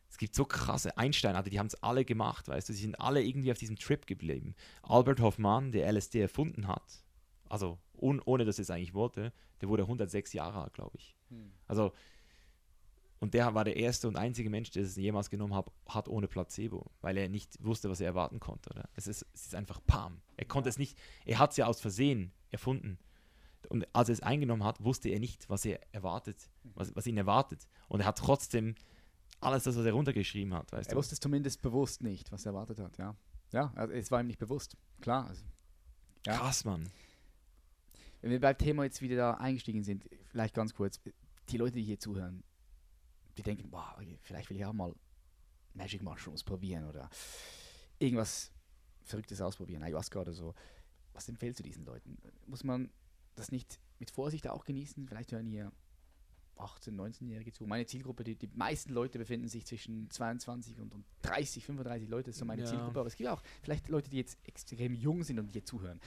es gibt so krasse Einstein, Alter, die haben es alle gemacht, weißt du, sie sind alle irgendwie auf diesem Trip geblieben. Albert Hoffmann, der LSD erfunden hat, also un, ohne dass er es eigentlich wollte, der wurde 106 Jahre alt, glaube ich. Hm. Also, und der war der erste und einzige Mensch, der es jemals genommen hat, hat ohne Placebo, weil er nicht wusste, was er erwarten konnte. Oder? Es, ist, es ist einfach Pam. Er konnte es nicht, er hat es ja aus Versehen erfunden. Und als er es eingenommen hat, wusste er nicht, was er erwartet, was, was ihn erwartet. Und er hat trotzdem alles das, was er runtergeschrieben hat, weißt Er du. wusste es zumindest bewusst nicht, was er erwartet hat, ja. Ja, also es war ihm nicht bewusst. Klar. Also, ja. Krass, Mann. wenn wir beim Thema jetzt wieder da eingestiegen sind, vielleicht ganz kurz, die Leute, die hier zuhören, die denken, boah, vielleicht will ich auch mal Magic Mushrooms probieren oder irgendwas Verrücktes ausprobieren, Ayahuasca oder so. Was empfehlst du diesen Leuten? Muss man das nicht mit Vorsicht auch genießen? Vielleicht hören hier 18-, 19-Jährige zu. Meine Zielgruppe, die, die meisten Leute befinden sich zwischen 22 und, und 30, 35 Leute, das ist so meine Ja. Zielgruppe. Aber es gibt auch vielleicht Leute, die jetzt extrem jung sind und hier zuhören.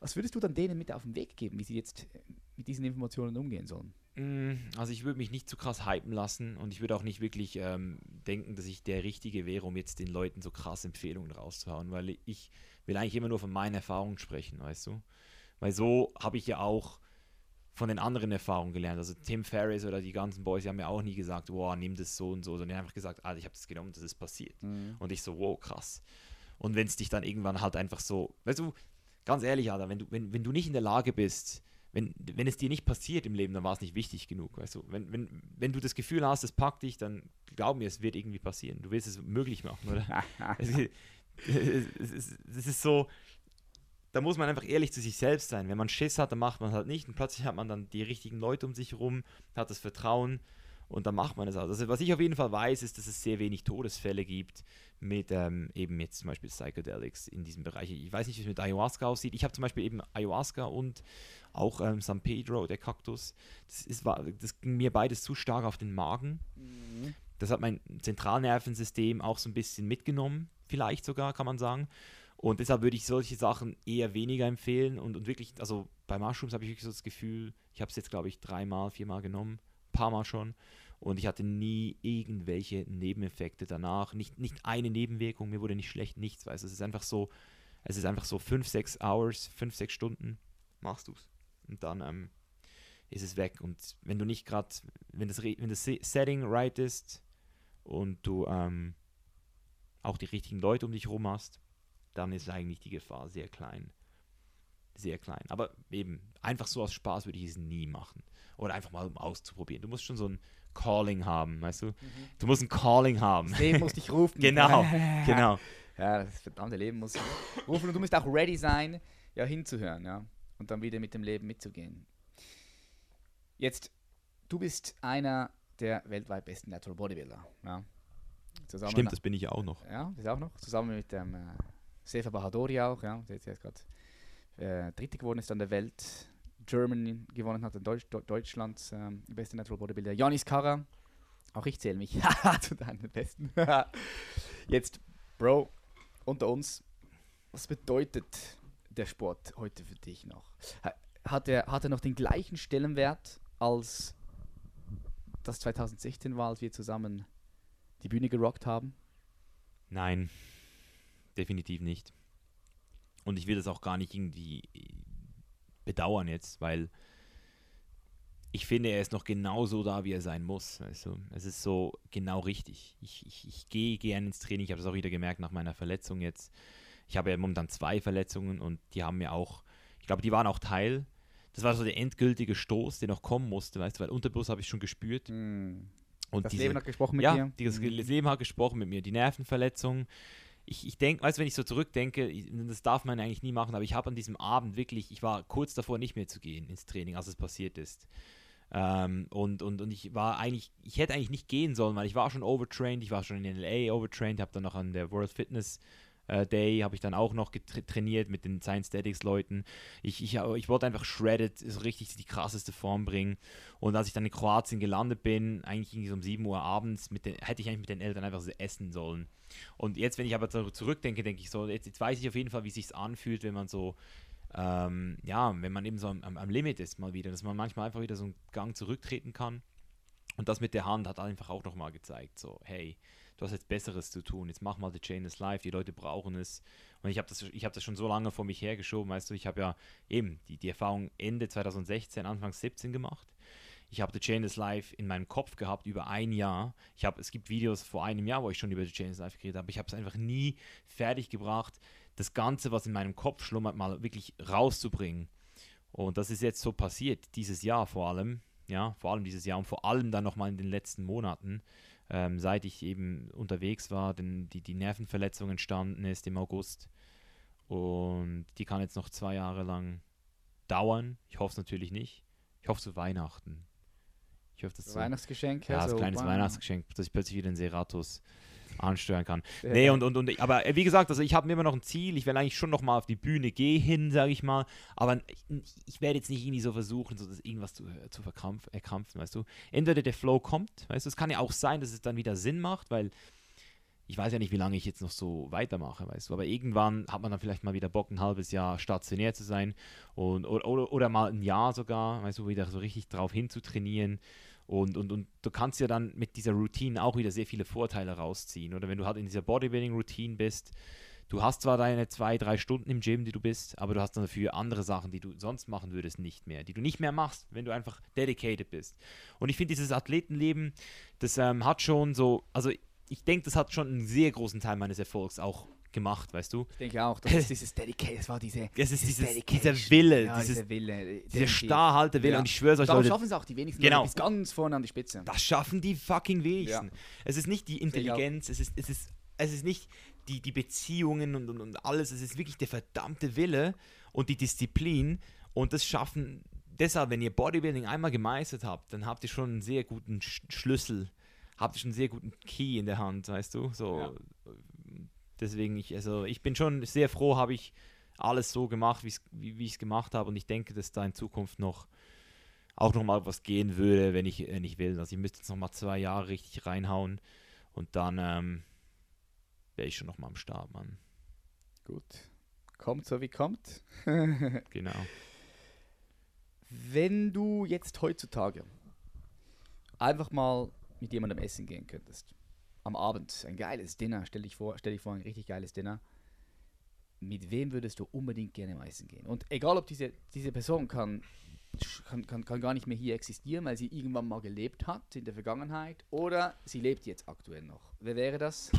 Was würdest du dann denen mit auf den Weg geben, wie sie jetzt äh, mit diesen Informationen umgehen sollen? Mm, Also ich würde mich nicht zu krass hypen lassen und ich würde auch nicht wirklich ähm, denken, dass ich der Richtige wäre, um jetzt den Leuten so krass Empfehlungen rauszuhauen, weil ich will eigentlich immer nur von meinen Erfahrungen sprechen, weißt du? Weil so habe ich ja auch von den anderen Erfahrungen gelernt. Also Tim Ferriss oder die ganzen Boys, die haben mir auch nie gesagt, wow, nimm das so und so, sondern die haben einfach gesagt, Alter, ich habe das genommen, das ist passiert. Und ich so, wow, krass. Und wenn es dich dann irgendwann halt einfach so, weißt du, ganz ehrlich, Alter, wenn du, wenn, wenn du nicht in der Lage bist, wenn, wenn es dir nicht passiert im Leben, dann war es nicht wichtig genug, weißt du. Wenn, wenn, wenn du das Gefühl hast, es packt dich, dann glaub mir, es wird irgendwie passieren. Du willst es möglich machen, oder? es, es, ist, es ist so, da muss man einfach ehrlich zu sich selbst sein. Wenn man Schiss hat, dann macht man es halt nicht und plötzlich hat man dann die richtigen Leute um sich herum, hat das Vertrauen und dann macht man es auch. Also was ich auf jeden Fall weiß, ist, dass es sehr wenig Todesfälle gibt mit ähm, eben jetzt zum Beispiel Psychedelics in diesem Bereich. Ich weiß nicht, wie es mit Ayahuasca aussieht. Ich habe zum Beispiel eben Ayahuasca und auch ähm, San Pedro, der Kaktus. Das, ist, war, das ging mir beides zu stark auf den Magen. Das hat mein Zentralnervensystem auch so ein bisschen mitgenommen, vielleicht sogar, kann man sagen. Und deshalb würde ich solche Sachen eher weniger empfehlen und, und wirklich, also bei Mushrooms habe ich wirklich so das Gefühl, ich habe es jetzt, glaube ich, dreimal, viermal genommen, ein paar Mal schon. Und ich hatte nie irgendwelche Nebeneffekte danach. Nicht, nicht eine Nebenwirkung, mir wurde nicht schlecht, nichts. Weißt es ist einfach so, es ist einfach so fünf, sechs Hours, fünf, sechs Stunden machst du es. Und dann ähm, ist es weg. Und wenn du nicht gerade, wenn das, wenn das Se- Setting right ist und du ähm, auch die richtigen Leute um dich herum hast, dann ist eigentlich die Gefahr sehr klein. Sehr klein. Aber eben, einfach so aus Spaß würde ich es nie machen. Oder einfach mal um auszuprobieren. Du musst schon so ein Calling haben, weißt du? Du musst ein Calling haben. Das Leben muss dich rufen. Genau, genau. Ja, das verdammte Leben muss rufen und du musst auch ready sein, ja, hinzuhören, ja. Und dann wieder mit dem Leben mitzugehen. Jetzt, du bist einer der weltweit besten Natural Bodybuilder, ja. Zusammen Stimmt, das bin ich ja auch noch. Ja, das auch noch. Zusammen mit dem äh, Sefa Bahadori auch, ja. Der jetzt gerade äh, Dritte geworden ist an der Welt. Germany gewonnen hat in Deutsch, Deu- Deutschlands ähm, beste Natural Bodybuilder. Janis Kara. Auch ich zähle mich zu deinen Besten. jetzt, Bro, unter uns, was bedeutet der Sport heute für dich noch? Ha- Hat er, hat er noch den gleichen Stellenwert als das 2016 war, als wir zusammen die Bühne gerockt haben? Nein, definitiv nicht. Und ich will das auch gar nicht irgendwie äh, bedauern jetzt, weil ich finde, er ist noch genauso da, wie er sein muss. Du? Es ist so genau richtig. Ich, ich, ich gehe gerne ins Training. Ich habe das auch wieder gemerkt nach meiner Verletzung jetzt. Ich habe ja momentan zwei Verletzungen und die haben mir auch, ich glaube, die waren auch Teil. Das war so der endgültige Stoß, der noch kommen musste, weißt du, weil Unterbus habe ich schon gespürt. Und das diese, Leben hat gesprochen mit ja, dir. dieses Mhm. Leben hat gesprochen mit mir. Die Nervenverletzung. Ich, ich denke, weißt du, wenn ich so zurückdenke, ich, das darf man eigentlich nie machen, aber ich habe an diesem Abend wirklich, ich war kurz davor, nicht mehr zu gehen ins Training, als es passiert ist. Ähm, und, und, und ich war eigentlich, ich hätte eigentlich nicht gehen sollen, weil ich war schon overtrained, ich war schon in LA overtrained, habe dann noch an der World Fitness äh, Day, habe ich dann auch noch trainiert mit den Science Statics Leuten. Ich, ich, ich wollte einfach shredded, so richtig die krasseste Form bringen. Und als ich dann in Kroatien gelandet bin, eigentlich irgendwie so um 7 Uhr abends, den, hätte ich eigentlich mit den Eltern einfach so essen sollen. Und jetzt, wenn ich aber zurückdenke, denke ich so, jetzt, jetzt weiß ich auf jeden Fall, wie es sich anfühlt, wenn man so, ähm, ja, wenn man eben so am, am, am Limit ist mal wieder, dass man manchmal einfach wieder so einen Gang zurücktreten kann. Und das mit der Hand hat einfach auch nochmal gezeigt, so, hey, du hast jetzt Besseres zu tun, jetzt mach mal The Chain is Life, die Leute brauchen es. Und ich habe das, hab das schon so lange vor mich hergeschoben, weißt du, ich habe ja eben die, die Erfahrung Ende 2016, Anfang 17 gemacht. Ich habe The Chain is Life in meinem Kopf gehabt über ein Jahr. Ich habe, es gibt Videos vor einem Jahr, wo ich schon über The Chain is Life geredet habe, ich habe es einfach nie fertig gebracht, das Ganze, was in meinem Kopf schlummert, mal wirklich rauszubringen. Und das ist jetzt so passiert, dieses Jahr vor allem, ja, vor allem dieses Jahr und vor allem dann nochmal in den letzten Monaten, ähm, seit ich eben unterwegs war, denn die, die Nervenverletzung entstanden ist im August. Und die kann jetzt noch zwei Jahre lang dauern. Ich hoffe es natürlich nicht. Ich hoffe zu Weihnachten. Ich hoffe, dass So Weihnachtsgeschenk. ja, so, kleines wow. Weihnachtsgeschenk, dass ich plötzlich wieder den Seratus ansteuern kann. Ja. Nee, und, und, und aber äh, wie gesagt, also ich habe mir immer noch ein Ziel. Ich will eigentlich schon noch mal auf die Bühne gehen, sage ich mal. Aber ich, ich werde jetzt nicht irgendwie so versuchen, so das irgendwas zu, äh, zu verkrampf, erkrampfen, weißt du. Entweder der Flow kommt, weißt du, es kann ja auch sein, dass es dann wieder Sinn macht, weil ich weiß ja nicht, wie lange ich jetzt noch so weitermache, weißt du. Aber irgendwann hat man dann vielleicht mal wieder Bock, ein halbes Jahr stationär zu sein und, oder, oder, oder mal ein Jahr sogar, weißt du, wieder so richtig drauf hinzutrainieren. Und, und, und du kannst ja dann mit dieser Routine auch wieder sehr viele Vorteile rausziehen. Oder wenn du halt in dieser Bodybuilding-Routine bist, du hast zwar deine zwei, drei Stunden im Gym, die du bist, aber du hast dann dafür andere Sachen, die du sonst machen würdest, nicht mehr. Die du nicht mehr machst, wenn du einfach dedicated bist. Und ich finde, dieses Athletenleben, das ähm, hat schon so, also ich denke, das hat schon einen sehr großen Teil meines Erfolgs auch gemacht, weißt du? Ich denke auch, das ist dieses Dedication, das war diese, Es ist dieses, dieser Wille, ja, dieses, dieser Wille, dieser definitiv. starrhalte Wille. Ja. Und ich schwöre euch, Darum Leute, schaffen es auch die wenigsten Genau. Bis ganz vorne an die Spitze. Das schaffen die fucking wenigsten. Ja. Es ist nicht die. Intelligenz, es ist, es ist, es ist nicht die, die Beziehungen und, und, und alles, es ist wirklich der verdammte Wille und die Disziplin. Und das schaffen, deshalb, wenn ihr Bodybuilding einmal gemeistert habt, dann habt ihr schon einen sehr guten Sch Schlüssel, habt ihr schon einen sehr guten Key in der Hand, weißt du? So, deswegen, ich, also ich bin schon sehr froh, habe ich alles so gemacht, wie, wie ich es gemacht habe. Und ich denke, dass da in Zukunft noch auch noch mal was gehen würde, wenn ich, wenn ich will. Also ich müsste jetzt noch mal zwei Jahre richtig reinhauen und dann ähm, wäre ich schon noch mal am Start, Mann. Gut. Kommt so wie kommt. Genau. Wenn du jetzt heutzutage einfach mal mit jemandem essen gehen könntest, am Abend, ein geiles Dinner, stell dich vor, stell dich vor, ein richtig geiles Dinner, mit wem würdest du unbedingt gerne mal essen gehen? Und egal, ob diese, diese Person kann, kann, kann, kann gar nicht mehr hier existieren, weil sie irgendwann mal gelebt hat in der Vergangenheit, oder sie lebt jetzt aktuell noch. Wer wäre das?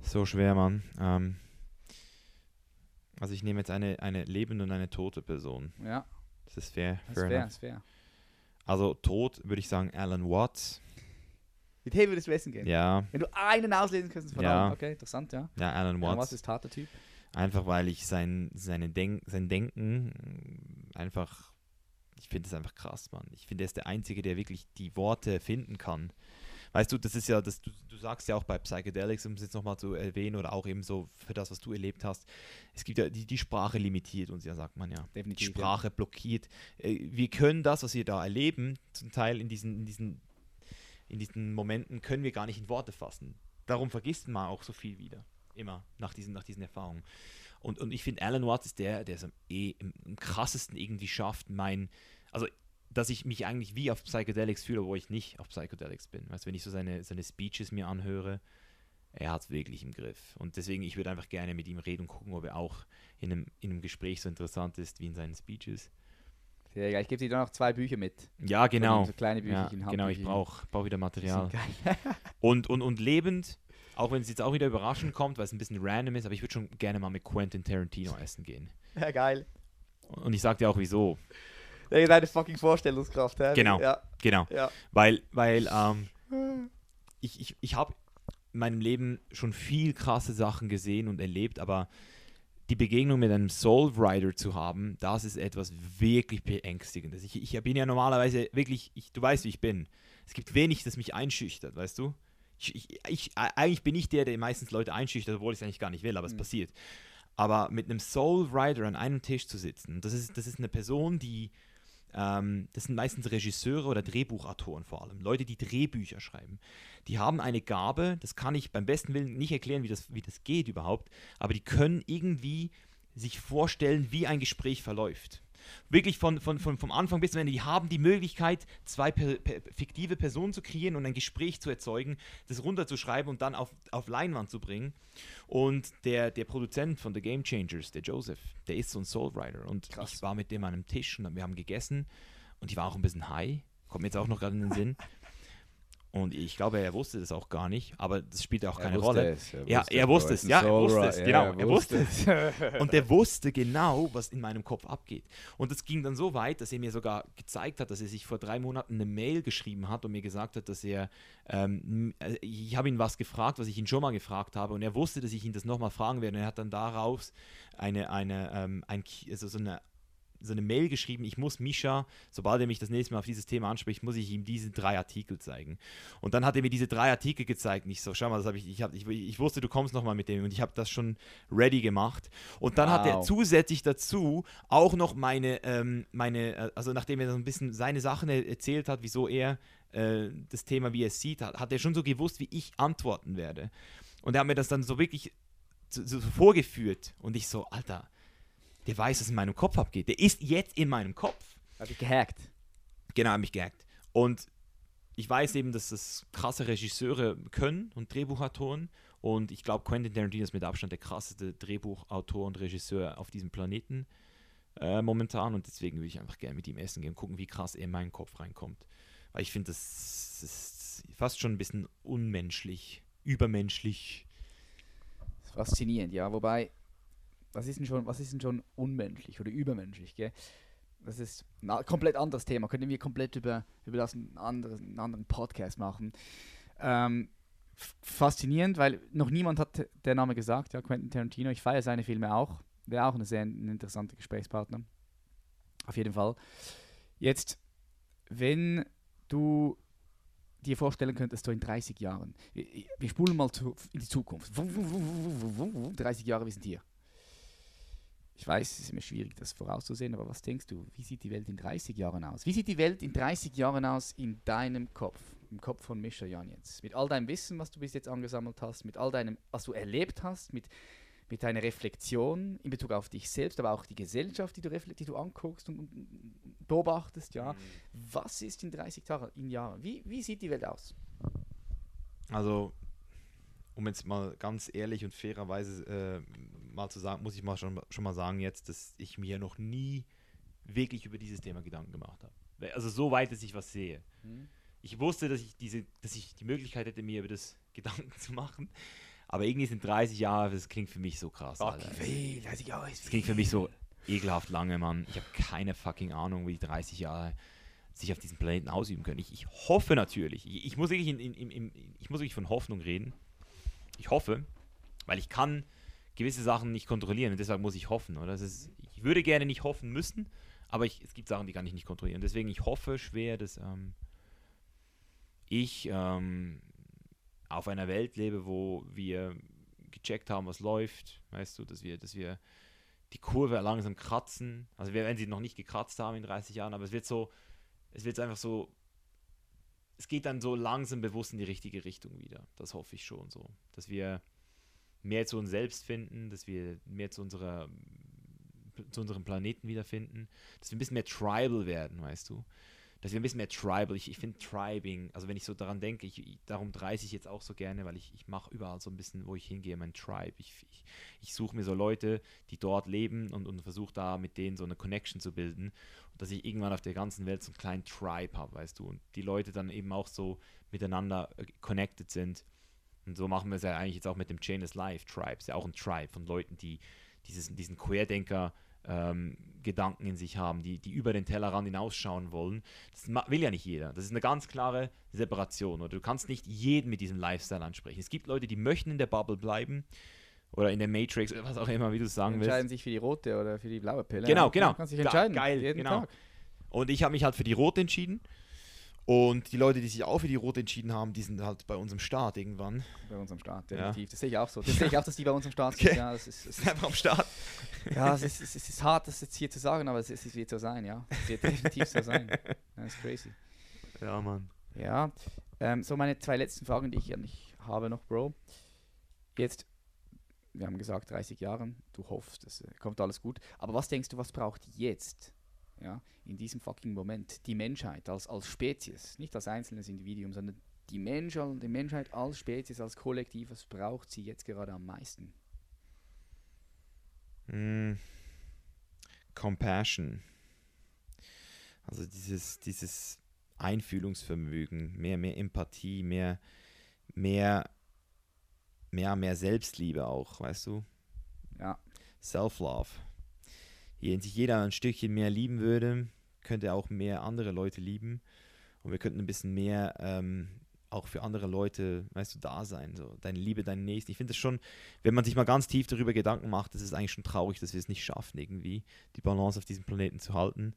So schwer, Mann. Ähm, also ich nehme jetzt eine, eine lebende und eine tote Person. Ja, Das ist fair. das fair wäre enough. das wär. Also tot würde ich sagen Alan Watts. Mit wem würdest du essen gehen? Ja, Wenn du einen auslesen könntest von Ja. Okay, interessant, ja. ja, Alan Ja, Watts. was ist harter Typ? Einfach weil ich sein, seine Denk sein Denken einfach, ich finde es einfach krass, Mann. Ich finde, er ist der Einzige, der wirklich die Worte finden kann. Weißt du, das ist ja, das, du, du sagst ja auch bei Psychedelics, um es jetzt nochmal zu erwähnen, oder auch eben so für das, was du erlebt hast, es gibt ja, die, die Sprache limitiert uns ja, sagt man ja. Die Definitiv. Sprache blockiert. Äh, Wir können das, was wir da erleben, zum Teil in diesen, in diesen, in diesen Momenten, können wir gar nicht in Worte fassen. Darum vergisst man auch so viel wieder. Immer nach diesen, nach diesen Erfahrungen. Und, und ich finde, Alan Watts ist der, der es am, eh, am krassesten irgendwie schafft, mein, also dass ich mich eigentlich wie auf Psychedelics fühle, wo ich nicht auf Psychedelics bin. Weißt wenn ich so seine, seine Speeches mir anhöre, er hat es wirklich im Griff. Und deswegen, ich würde einfach gerne mit ihm reden und gucken, ob er auch in einem, in einem Gespräch so interessant ist wie in seinen Speeches. Sehr geil. Ich gebe dir dann noch zwei Bücher mit. Ja, genau. So kleine Ja, Bücherchen, genau, ich brauche brauch wieder Material. Und, und, und lebend, auch wenn es jetzt auch wieder überraschend kommt, weil es ein bisschen random ist, aber ich würde schon gerne mal mit Quentin Tarantino essen gehen. ja, geil. Und ich sag dir auch wieso. Ja, Deine fucking Vorstellungskraft, hä? Genau. Ja, Genau. ja. Weil, weil ähm, ich, ich, ich habe in meinem Leben schon viel krasse Sachen gesehen und erlebt, aber die Begegnung mit einem Soul Rider zu haben, das ist etwas wirklich beängstigendes. Ich, ich bin ja normalerweise wirklich, ich, du weißt, wie ich bin. Es gibt wenig, das mich einschüchtert, weißt du? Ich, ich, ich, eigentlich bin ich der, der meistens Leute einschüchtert, obwohl ich es eigentlich gar nicht will, aber es Mhm. passiert. Aber mit einem Soul Rider an einem Tisch zu sitzen, das ist, das ist eine Person, die, ähm, das sind meistens Regisseure oder Drehbuchautoren vor allem, Leute, die Drehbücher schreiben. Die haben eine Gabe, das kann ich beim besten Willen nicht erklären, wie das, wie das geht überhaupt, aber die können irgendwie sich vorstellen, wie ein Gespräch verläuft. Wirklich von, von, von, vom Anfang bis zum Ende. Die haben die Möglichkeit, zwei per, per, fiktive Personen zu kreieren und ein Gespräch zu erzeugen, das runterzuschreiben und dann auf, auf Leinwand zu bringen. Und der, der Produzent von The Game Changers, der Joseph, der ist so ein Soulwriter. Und Krass. ich war mit dem an einem Tisch und wir haben gegessen und ich war auch ein bisschen high. Kommt mir jetzt auch noch gerade in den Sinn. Und ich glaube, er wusste das auch gar nicht, aber das spielt auch Er keine Rolle. es, Ja, er wusste es, ja, er wusste es, genau, er wusste es. Und der wusste genau, was in meinem Kopf abgeht. Und es ging dann so weit, dass er mir sogar gezeigt hat, dass er sich vor drei Monaten eine Mail geschrieben hat und mir gesagt hat, dass er, ähm, äh, ich habe ihn was gefragt, was ich ihn schon mal gefragt habe und er wusste, dass ich ihn das nochmal fragen werde und er hat dann daraus eine, eine, ähm, ein, also so eine so eine Mail geschrieben, ich muss Misha, sobald er mich das nächste Mal auf dieses Thema anspricht, muss ich ihm diese drei Artikel zeigen. Und dann hat er mir diese drei Artikel gezeigt und ich so, schau mal, das habe ich, ich, hab, ich, ich wusste, du kommst nochmal mit dem und ich habe das schon ready gemacht. Und dann hat er Wow. zusätzlich dazu auch noch meine, ähm, meine, äh, also nachdem er so ein bisschen seine Sachen er- erzählt hat, wieso er äh, das Thema, wie er es sieht, hat, hat er schon so gewusst, wie ich antworten werde. Und er hat mir das dann so wirklich so, so vorgeführt und ich so, Alter, der weiß, was in meinem Kopf abgeht. Der ist jetzt in meinem Kopf. Hab ich gehackt. Genau, hat mich gehackt. Und ich weiß eben, dass das krasse Regisseure können und Drehbuchautoren. Und ich glaube, Quentin Tarantino ist mit Abstand der krasseste Drehbuchautor und Regisseur auf diesem Planeten äh, momentan. Und deswegen würde ich einfach gerne mit ihm essen gehen und gucken, wie krass er in meinen Kopf reinkommt. Weil ich finde, das ist fast schon ein bisschen unmenschlich, übermenschlich. Faszinierend, ja. Wobei, was ist denn schon, was ist denn schon unmenschlich oder übermenschlich, gell? Das ist ein komplett anderes Thema. Könnten wir komplett über, über das einen anderen, einen anderen Podcast machen. Ähm, faszinierend, weil noch niemand hat der Name gesagt, ja, Quentin Tarantino. Ich feiere seine Filme auch. Wäre auch eine sehr ein interessanter Gesprächspartner. Auf jeden Fall. Jetzt, wenn du dir vorstellen könntest, so in 30 Jahren, wir, wir spulen mal zu, in die Zukunft. 30 Jahre, wir sind hier. Ich weiß, es ist immer schwierig, das vorauszusehen, aber was denkst du, wie sieht die Welt in 30 Jahren aus? Wie sieht die Welt in 30 Jahren aus in deinem Kopf, im Kopf von Mischa Jan jetzt? Mit all deinem Wissen, was du bis jetzt angesammelt hast, mit all deinem, was du erlebt hast, mit, mit deiner Reflexion in Bezug auf dich selbst, aber auch die Gesellschaft, die du, die du anguckst und, und, beobachtest, ja. Was ist in 30 Tagen, in Jahren? Wie, wie sieht die Welt aus? Also, um jetzt mal ganz ehrlich und fairerweise äh, mal zu sagen, muss ich mal schon, schon mal sagen jetzt, dass ich mir noch nie wirklich über dieses Thema Gedanken gemacht habe. Also so weit, dass ich was sehe. Ich wusste, dass ich diese, dass ich die Möglichkeit hätte, mir über das Gedanken zu machen. Aber irgendwie sind 30 Jahre, das klingt für mich so krass. Alter. viel, 30 Jahre ist Das klingt für mich so ekelhaft lange, Mann. Ich habe keine fucking Ahnung, wie die 30 Jahre sich auf diesem Planeten ausüben können. Ich, ich hoffe natürlich, ich, ich, muss wirklich in, in, in, ich muss wirklich von Hoffnung reden. Ich hoffe, weil ich kann gewisse Sachen nicht kontrollieren und deshalb muss ich hoffen. Oder? Ist, ich würde gerne nicht hoffen müssen, aber ich, es gibt Sachen, die kann ich nicht kontrollieren. Deswegen, ich hoffe schwer, dass ähm, ich ähm, auf einer Welt lebe, wo wir gecheckt haben, was läuft, weißt du, dass wir, dass wir die Kurve langsam kratzen. Also wir werden sie noch nicht gekratzt haben in 30 Jahren, aber es wird so, es wird einfach so, es geht dann so langsam bewusst in die richtige Richtung wieder. Das hoffe ich schon so. Dass wir mehr zu uns selbst finden, dass wir mehr zu unserer zu unserem Planeten wiederfinden, dass wir ein bisschen mehr tribal werden, weißt du. Dass wir ein bisschen mehr tribal, ich, ich finde Tribing, also wenn ich so daran denke, ich, ich, darum reise ich jetzt auch so gerne, weil ich, ich mache überall so ein bisschen, wo ich hingehe, mein Tribe. Ich, ich, ich suche mir so Leute, die dort leben und, und versuche da mit denen so eine Connection zu bilden. Dass ich irgendwann auf der ganzen Welt so einen kleinen Tribe habe, weißt du. Und die Leute dann eben auch so miteinander äh, connected sind. Und so machen wir es ja eigentlich jetzt auch mit dem Chain is Life Tribe. Ist ja auch ein Tribe von Leuten, die dieses, diesen Querdenker ähm, Gedanken in sich haben, die, die über den Tellerrand hinausschauen wollen. Das will ja nicht jeder. Das ist eine ganz klare Separation. Oder du kannst nicht jeden mit diesem Lifestyle ansprechen. Es gibt Leute, die möchten in der Bubble bleiben oder in der Matrix was auch immer, wie du es sagen willst. entscheiden sich für die rote oder für die blaue Pille. Genau, Ja, genau. Kannst dich entscheiden. geil, jeden genau. Tag. Und ich habe mich halt für die Rote entschieden. Und die Leute, die sich auch für die Rote entschieden haben, die sind halt bei unserem Start irgendwann. Bei unserem Start, Ja. definitiv. Das sehe ich auch so. Das sehe ich auch, dass die bei unserem Start Okay. sind. Ja, das ist, das ist, Einfach am Start. ja es, ist, es, ist, es ist hart, das jetzt hier zu sagen, aber es, ist, es wird so sein, ja. Es wird definitiv so sein. Das ist crazy. Ja, Mann. Ja, ähm, so meine zwei letzten Fragen, die ich an dich habe noch, Bro. Jetzt, wir haben gesagt, 30 Jahren, du hoffst, es äh, kommt alles gut. Aber was denkst du, was braucht jetzt, ja, in diesem fucking Moment, die Menschheit als, als Spezies, nicht als einzelnes Individuum, sondern die, Mensch, die Menschheit als Spezies, als Kollektiv, was braucht sie jetzt gerade am meisten? Mm. Compassion. Also dieses, dieses Einfühlungsvermögen, mehr, mehr Empathie, mehr, mehr, mehr, mehr Selbstliebe auch, weißt du? Ja. Self-Love. Wenn sich jeder ein Stückchen mehr lieben würde, könnte er auch mehr andere Leute lieben. Und wir könnten ein bisschen mehr ähm, auch für andere Leute, weißt du, da sein. So, deine Liebe, deinen Nächsten. Ich finde es schon, wenn man sich mal ganz tief darüber Gedanken macht, ist eigentlich schon traurig, dass wir es nicht schaffen, irgendwie die Balance auf diesem Planeten zu halten.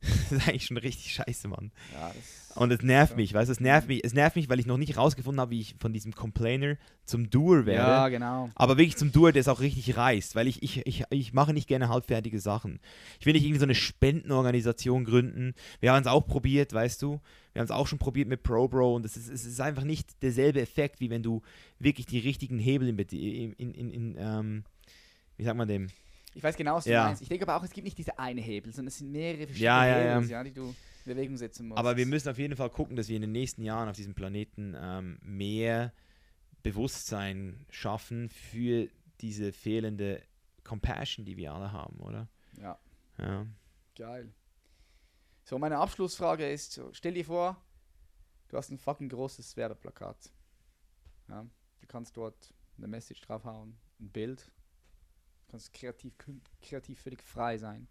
Das ist eigentlich schon richtig scheiße, Mann. Ja, das Und es nervt Ja. mich, weißt du, es nervt mich, es nervt mich, weil ich noch nicht rausgefunden habe, wie ich von diesem Complainer zum Doer werde. ja, genau. Aber wirklich zum Doer, der es auch richtig reißt, weil ich, ich, ich, ich mache nicht gerne halbfertige Sachen. Ich will nicht irgendwie so eine Spendenorganisation gründen. Wir haben es auch probiert, weißt du. Wir haben es auch schon probiert mit ProBro und es ist, es ist einfach nicht derselbe Effekt, wie wenn du wirklich die richtigen Hebel in, in, in, in, in ähm, wie sagt man dem? Ich weiß genau, was du Ja. meinst. Ich denke aber auch, es gibt nicht diese eine Hebel, sondern es sind mehrere verschiedene Ja, ja, ja. Hebel, ja. die du in Bewegung setzen musst. Aber wir müssen auf jeden Fall gucken, dass wir in den nächsten Jahren auf diesem Planeten ähm, mehr Bewusstsein schaffen für diese fehlende Compassion, die wir alle haben, oder? Ja, Ja. geil. So, meine Abschlussfrage ist: so, Stell dir vor, du hast ein fucking großes Werbeplakat. Ja, du kannst dort eine Message draufhauen, ein Bild. Du kannst kreativ, kreativ völlig frei sein.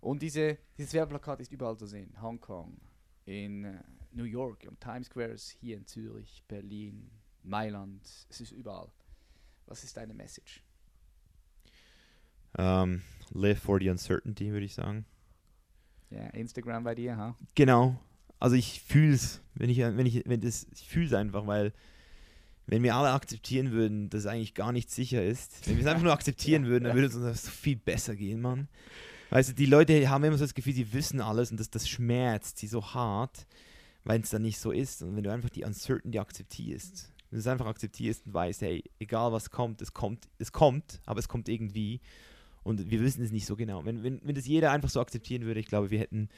Und diese, dieses Werbeplakat ist überall zu sehen. Hongkong, in äh, New York, am Times Square, hier in Zürich, Berlin, Mailand. Es ist überall. Was ist deine Message? Ähm, live for the uncertainty, würde ich sagen. Ja, Instagram bei dir, ha? Genau. Also ich fühle es, wenn ich, wenn ich, wenn das, ich fühle es einfach, weil wenn wir alle akzeptieren würden, dass eigentlich gar nicht sicher ist, wenn wir es einfach nur akzeptieren würden, dann würde es uns so viel besser gehen, Mann. Weißt du, die Leute haben immer so das Gefühl, sie wissen alles und das, das schmerzt sie so hart, weil es dann nicht so ist. Und wenn du einfach die Uncertainty akzeptierst, wenn du es einfach akzeptierst und weißt, hey, egal was kommt, es kommt, es kommt, aber es kommt irgendwie und wir wissen es nicht so genau. Wenn, wenn, wenn das jeder einfach so akzeptieren würde, ich glaube, wir hätten,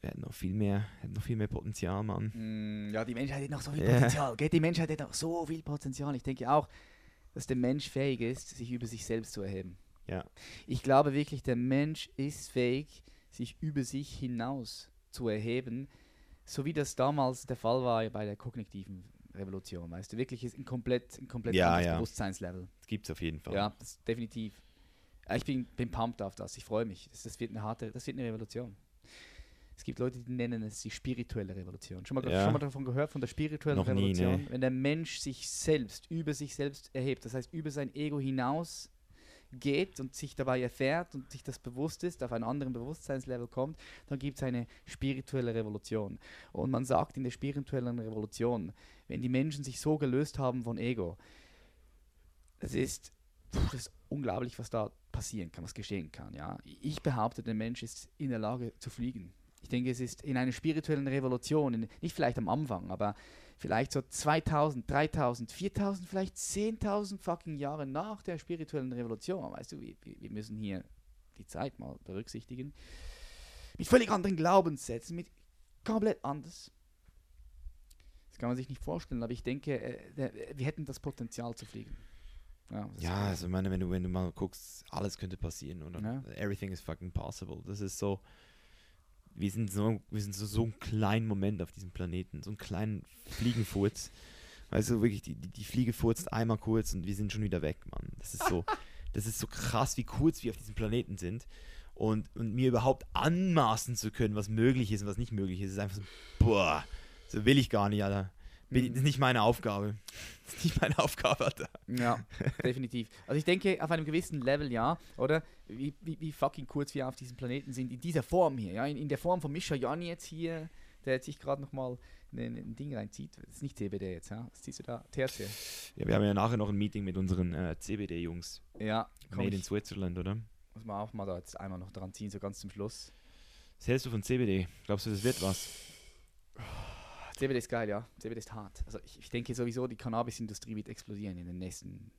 wir hätten noch viel mehr, hätten noch viel mehr Potenzial, Mann. Mm, Ja, die Menschheit hat noch so viel Ja. Potenzial. Gell? Die Menschheit hat noch so viel Potenzial. Ich denke auch, dass der Mensch fähig ist, sich über sich selbst zu erheben. Ja. Ich glaube wirklich, der Mensch ist fähig, sich über sich hinaus zu erheben, so wie das damals der Fall war bei der kognitiven Revolution. Weißt du, wirklich ist ein komplett, ein komplett Ja, ja. Bewusstseinslevel. Das gibt es auf jeden Fall. Ja, das definitiv. Ich bin, bin pumped auf das. Ich freue mich. Das, das wird eine harte, das wird eine Revolution. Es gibt Leute, die nennen es die spirituelle Revolution. Schon mal, Ja. schon mal davon gehört, von der spirituellen Noch nie, Revolution? nee. Wenn der Mensch sich selbst, über sich selbst erhebt, das heißt über sein Ego hinaus geht und sich dabei erfährt und sich das bewusst ist, auf einen anderen Bewusstseinslevel kommt, dann gibt es eine spirituelle Revolution. Und man sagt in der spirituellen Revolution, wenn die Menschen sich so gelöst haben von Ego, das ist, puh, das ist unglaublich, was da passieren kann, was geschehen kann. Ja? Ich behaupte, der Mensch ist in der Lage zu fliegen. Ich denke, es ist in einer spirituellen Revolution, in, nicht vielleicht am Anfang, aber vielleicht so 2000, 3000, 4000, vielleicht 10.000 fucking Jahre nach der spirituellen Revolution. Weißt du, wir, wir müssen hier die Zeit mal berücksichtigen. Mit völlig anderen Glaubenssätzen, mit komplett anders. Das kann man sich nicht vorstellen, aber ich denke, äh, wir hätten das Potenzial zu fliegen. Ja, Ja, also ich meine, wenn du, wenn du mal guckst, alles könnte passieren, oder? Ja. Everything is fucking possible. Das ist so, wir sind so, wir sind so, so einen kleinen Moment auf diesem Planeten, so einen kleinen Fliegenfurz. Weißt du, wirklich, die, die, die Fliege furzt einmal kurz und wir sind schon wieder weg, Mann. Das ist so, das ist so krass, wie kurz wir auf diesem Planeten sind. Und, und mir überhaupt anmaßen zu können, was möglich ist und was nicht möglich ist, ist einfach so, boah, so will ich gar nicht, Alter. Bin, Mhm. Das ist nicht meine Aufgabe. Das ist nicht meine Aufgabe, Alter. Ja, definitiv. Also ich denke, auf einem gewissen Level, ja, oder? Wie, wie, wie fucking kurz wir auf diesem Planeten sind, in dieser Form hier, ja, in, in der Form von Mischa Jan jetzt hier, der jetzt sich gerade nochmal ein, ein Ding reinzieht. Das ist nicht CBD jetzt, ja? Was ziehst du da? THC. Ja, wir haben ja nachher noch ein Meeting mit unseren äh, CBD-Jungs. Ja, komm, Made in ich Switzerland, oder? muss man auch mal da jetzt einmal noch dran ziehen, so ganz zum Schluss. Was hältst du von CBD? Glaubst du, das wird was? CBD ist geil, ja. CBD ist hart. Also ich, ich denke sowieso, die Cannabis-Industrie wird explodieren in den nächsten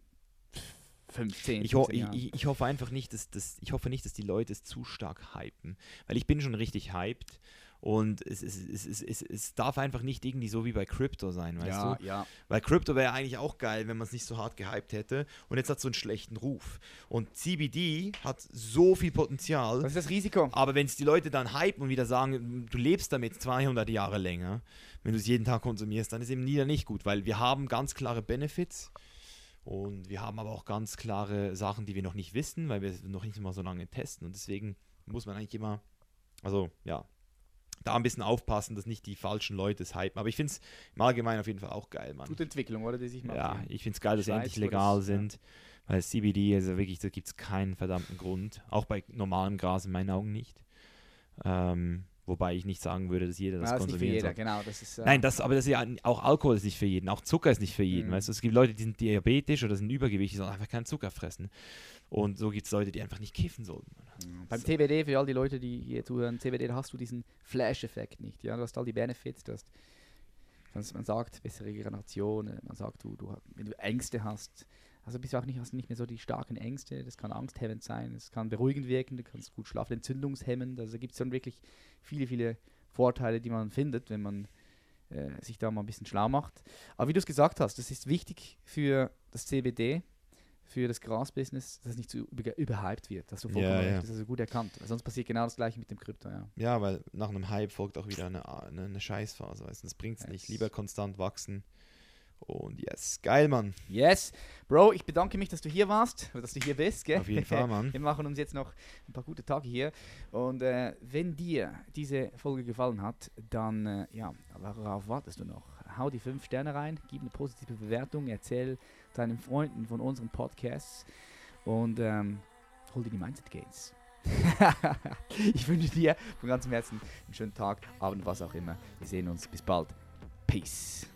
15 Ich, ho 15 ich, Jahren. ich, hoffe einfach nicht, dass das, ich hoffe nicht, dass die Leute es zu stark hypen. Weil ich bin schon richtig hyped Und es, es, es, es, es, darf einfach nicht irgendwie so wie bei Crypto sein, weißt ja, du? ja. Weil Crypto wäre eigentlich auch geil, wenn man es nicht so hart gehypt hätte. Und jetzt hat es so einen schlechten Ruf. Und CBD hat so viel Potenzial. Das ist das Risiko. Aber wenn es die Leute dann hypen und wieder sagen, du lebst damit 200 Jahre länger, wenn du es jeden Tag konsumierst, dann ist eben wieder nicht gut, weil wir haben ganz klare Benefits und wir haben aber auch ganz klare Sachen, die wir noch nicht wissen, weil wir es noch nicht mal so lange testen und deswegen muss man eigentlich immer, also ja, da ein bisschen aufpassen, dass nicht die falschen Leute es hypen. Aber ich finde es im Allgemeinen auf jeden Fall auch geil, Mann. Gute Entwicklung, oder? Die sich. Ja, ich finde es geil, dass sie endlich legal das- ja. sind. Weil CBD, also wirklich, da gibt es keinen verdammten Grund. Auch bei normalem Gras in meinen Augen nicht. Ähm, wobei ich nicht sagen würde, dass jeder das Ja, das ist nicht für konsumieren jeder, genau. Das ist, äh, Nein, das, aber das ist ja auch Alkohol ist nicht für jeden, auch Zucker ist nicht für jeden. Mhm. Weißt du, es gibt Leute, die sind diabetisch oder sind übergewichtig, die sollen einfach keinen Zucker fressen. Und so gibt es Leute, die einfach nicht kiffen sollten. Beim So. CBD, für all die Leute, die hier zuhören, CBD, da hast du diesen Flash-Effekt nicht. Ja? Du hast all die Benefits, du hast, man sagt, bessere Regeneration, äh, man sagt, du, du, wenn du Ängste hast, also bist du auch nicht, hast du nicht mehr so die starken Ängste, das kann angsthemmend sein, es kann beruhigend wirken, du kannst gut schlafen, entzündungshemmend, also gibt es dann wirklich viele, viele Vorteile, die man findet, wenn man äh, sich da mal ein bisschen schlau macht. Aber wie du es gesagt hast, das ist wichtig für das CBD, für das Gras-Business, dass es nicht zu über, überhyped wird. Hast du vollkommen Ja, ja. das ist also gut erkannt. Weil sonst passiert genau das gleiche mit dem Krypto, ja. Ja, weil nach einem Hype folgt auch wieder eine, eine, eine Scheißphase. Weißt du, das bringt es nicht. Yes. Lieber konstant wachsen. Und yes, geil, Mann. Yes. Bro, ich bedanke mich, dass du hier warst, dass du hier bist, gell? Auf jeden Fall, Mann. Wir machen uns jetzt noch ein paar gute Tage hier. Und äh, wenn dir diese Folge gefallen hat, dann, äh, ja, worauf wartest du noch? Hau die fünf Sterne rein, gib eine positive Bewertung, erzähl deinen Freunden von unseren Podcasts und ähm, hol dir die Mindset Gains. ich wünsche dir von ganzem Herzen einen schönen Tag, Abend, was auch immer. Wir sehen uns. Bis bald. Peace.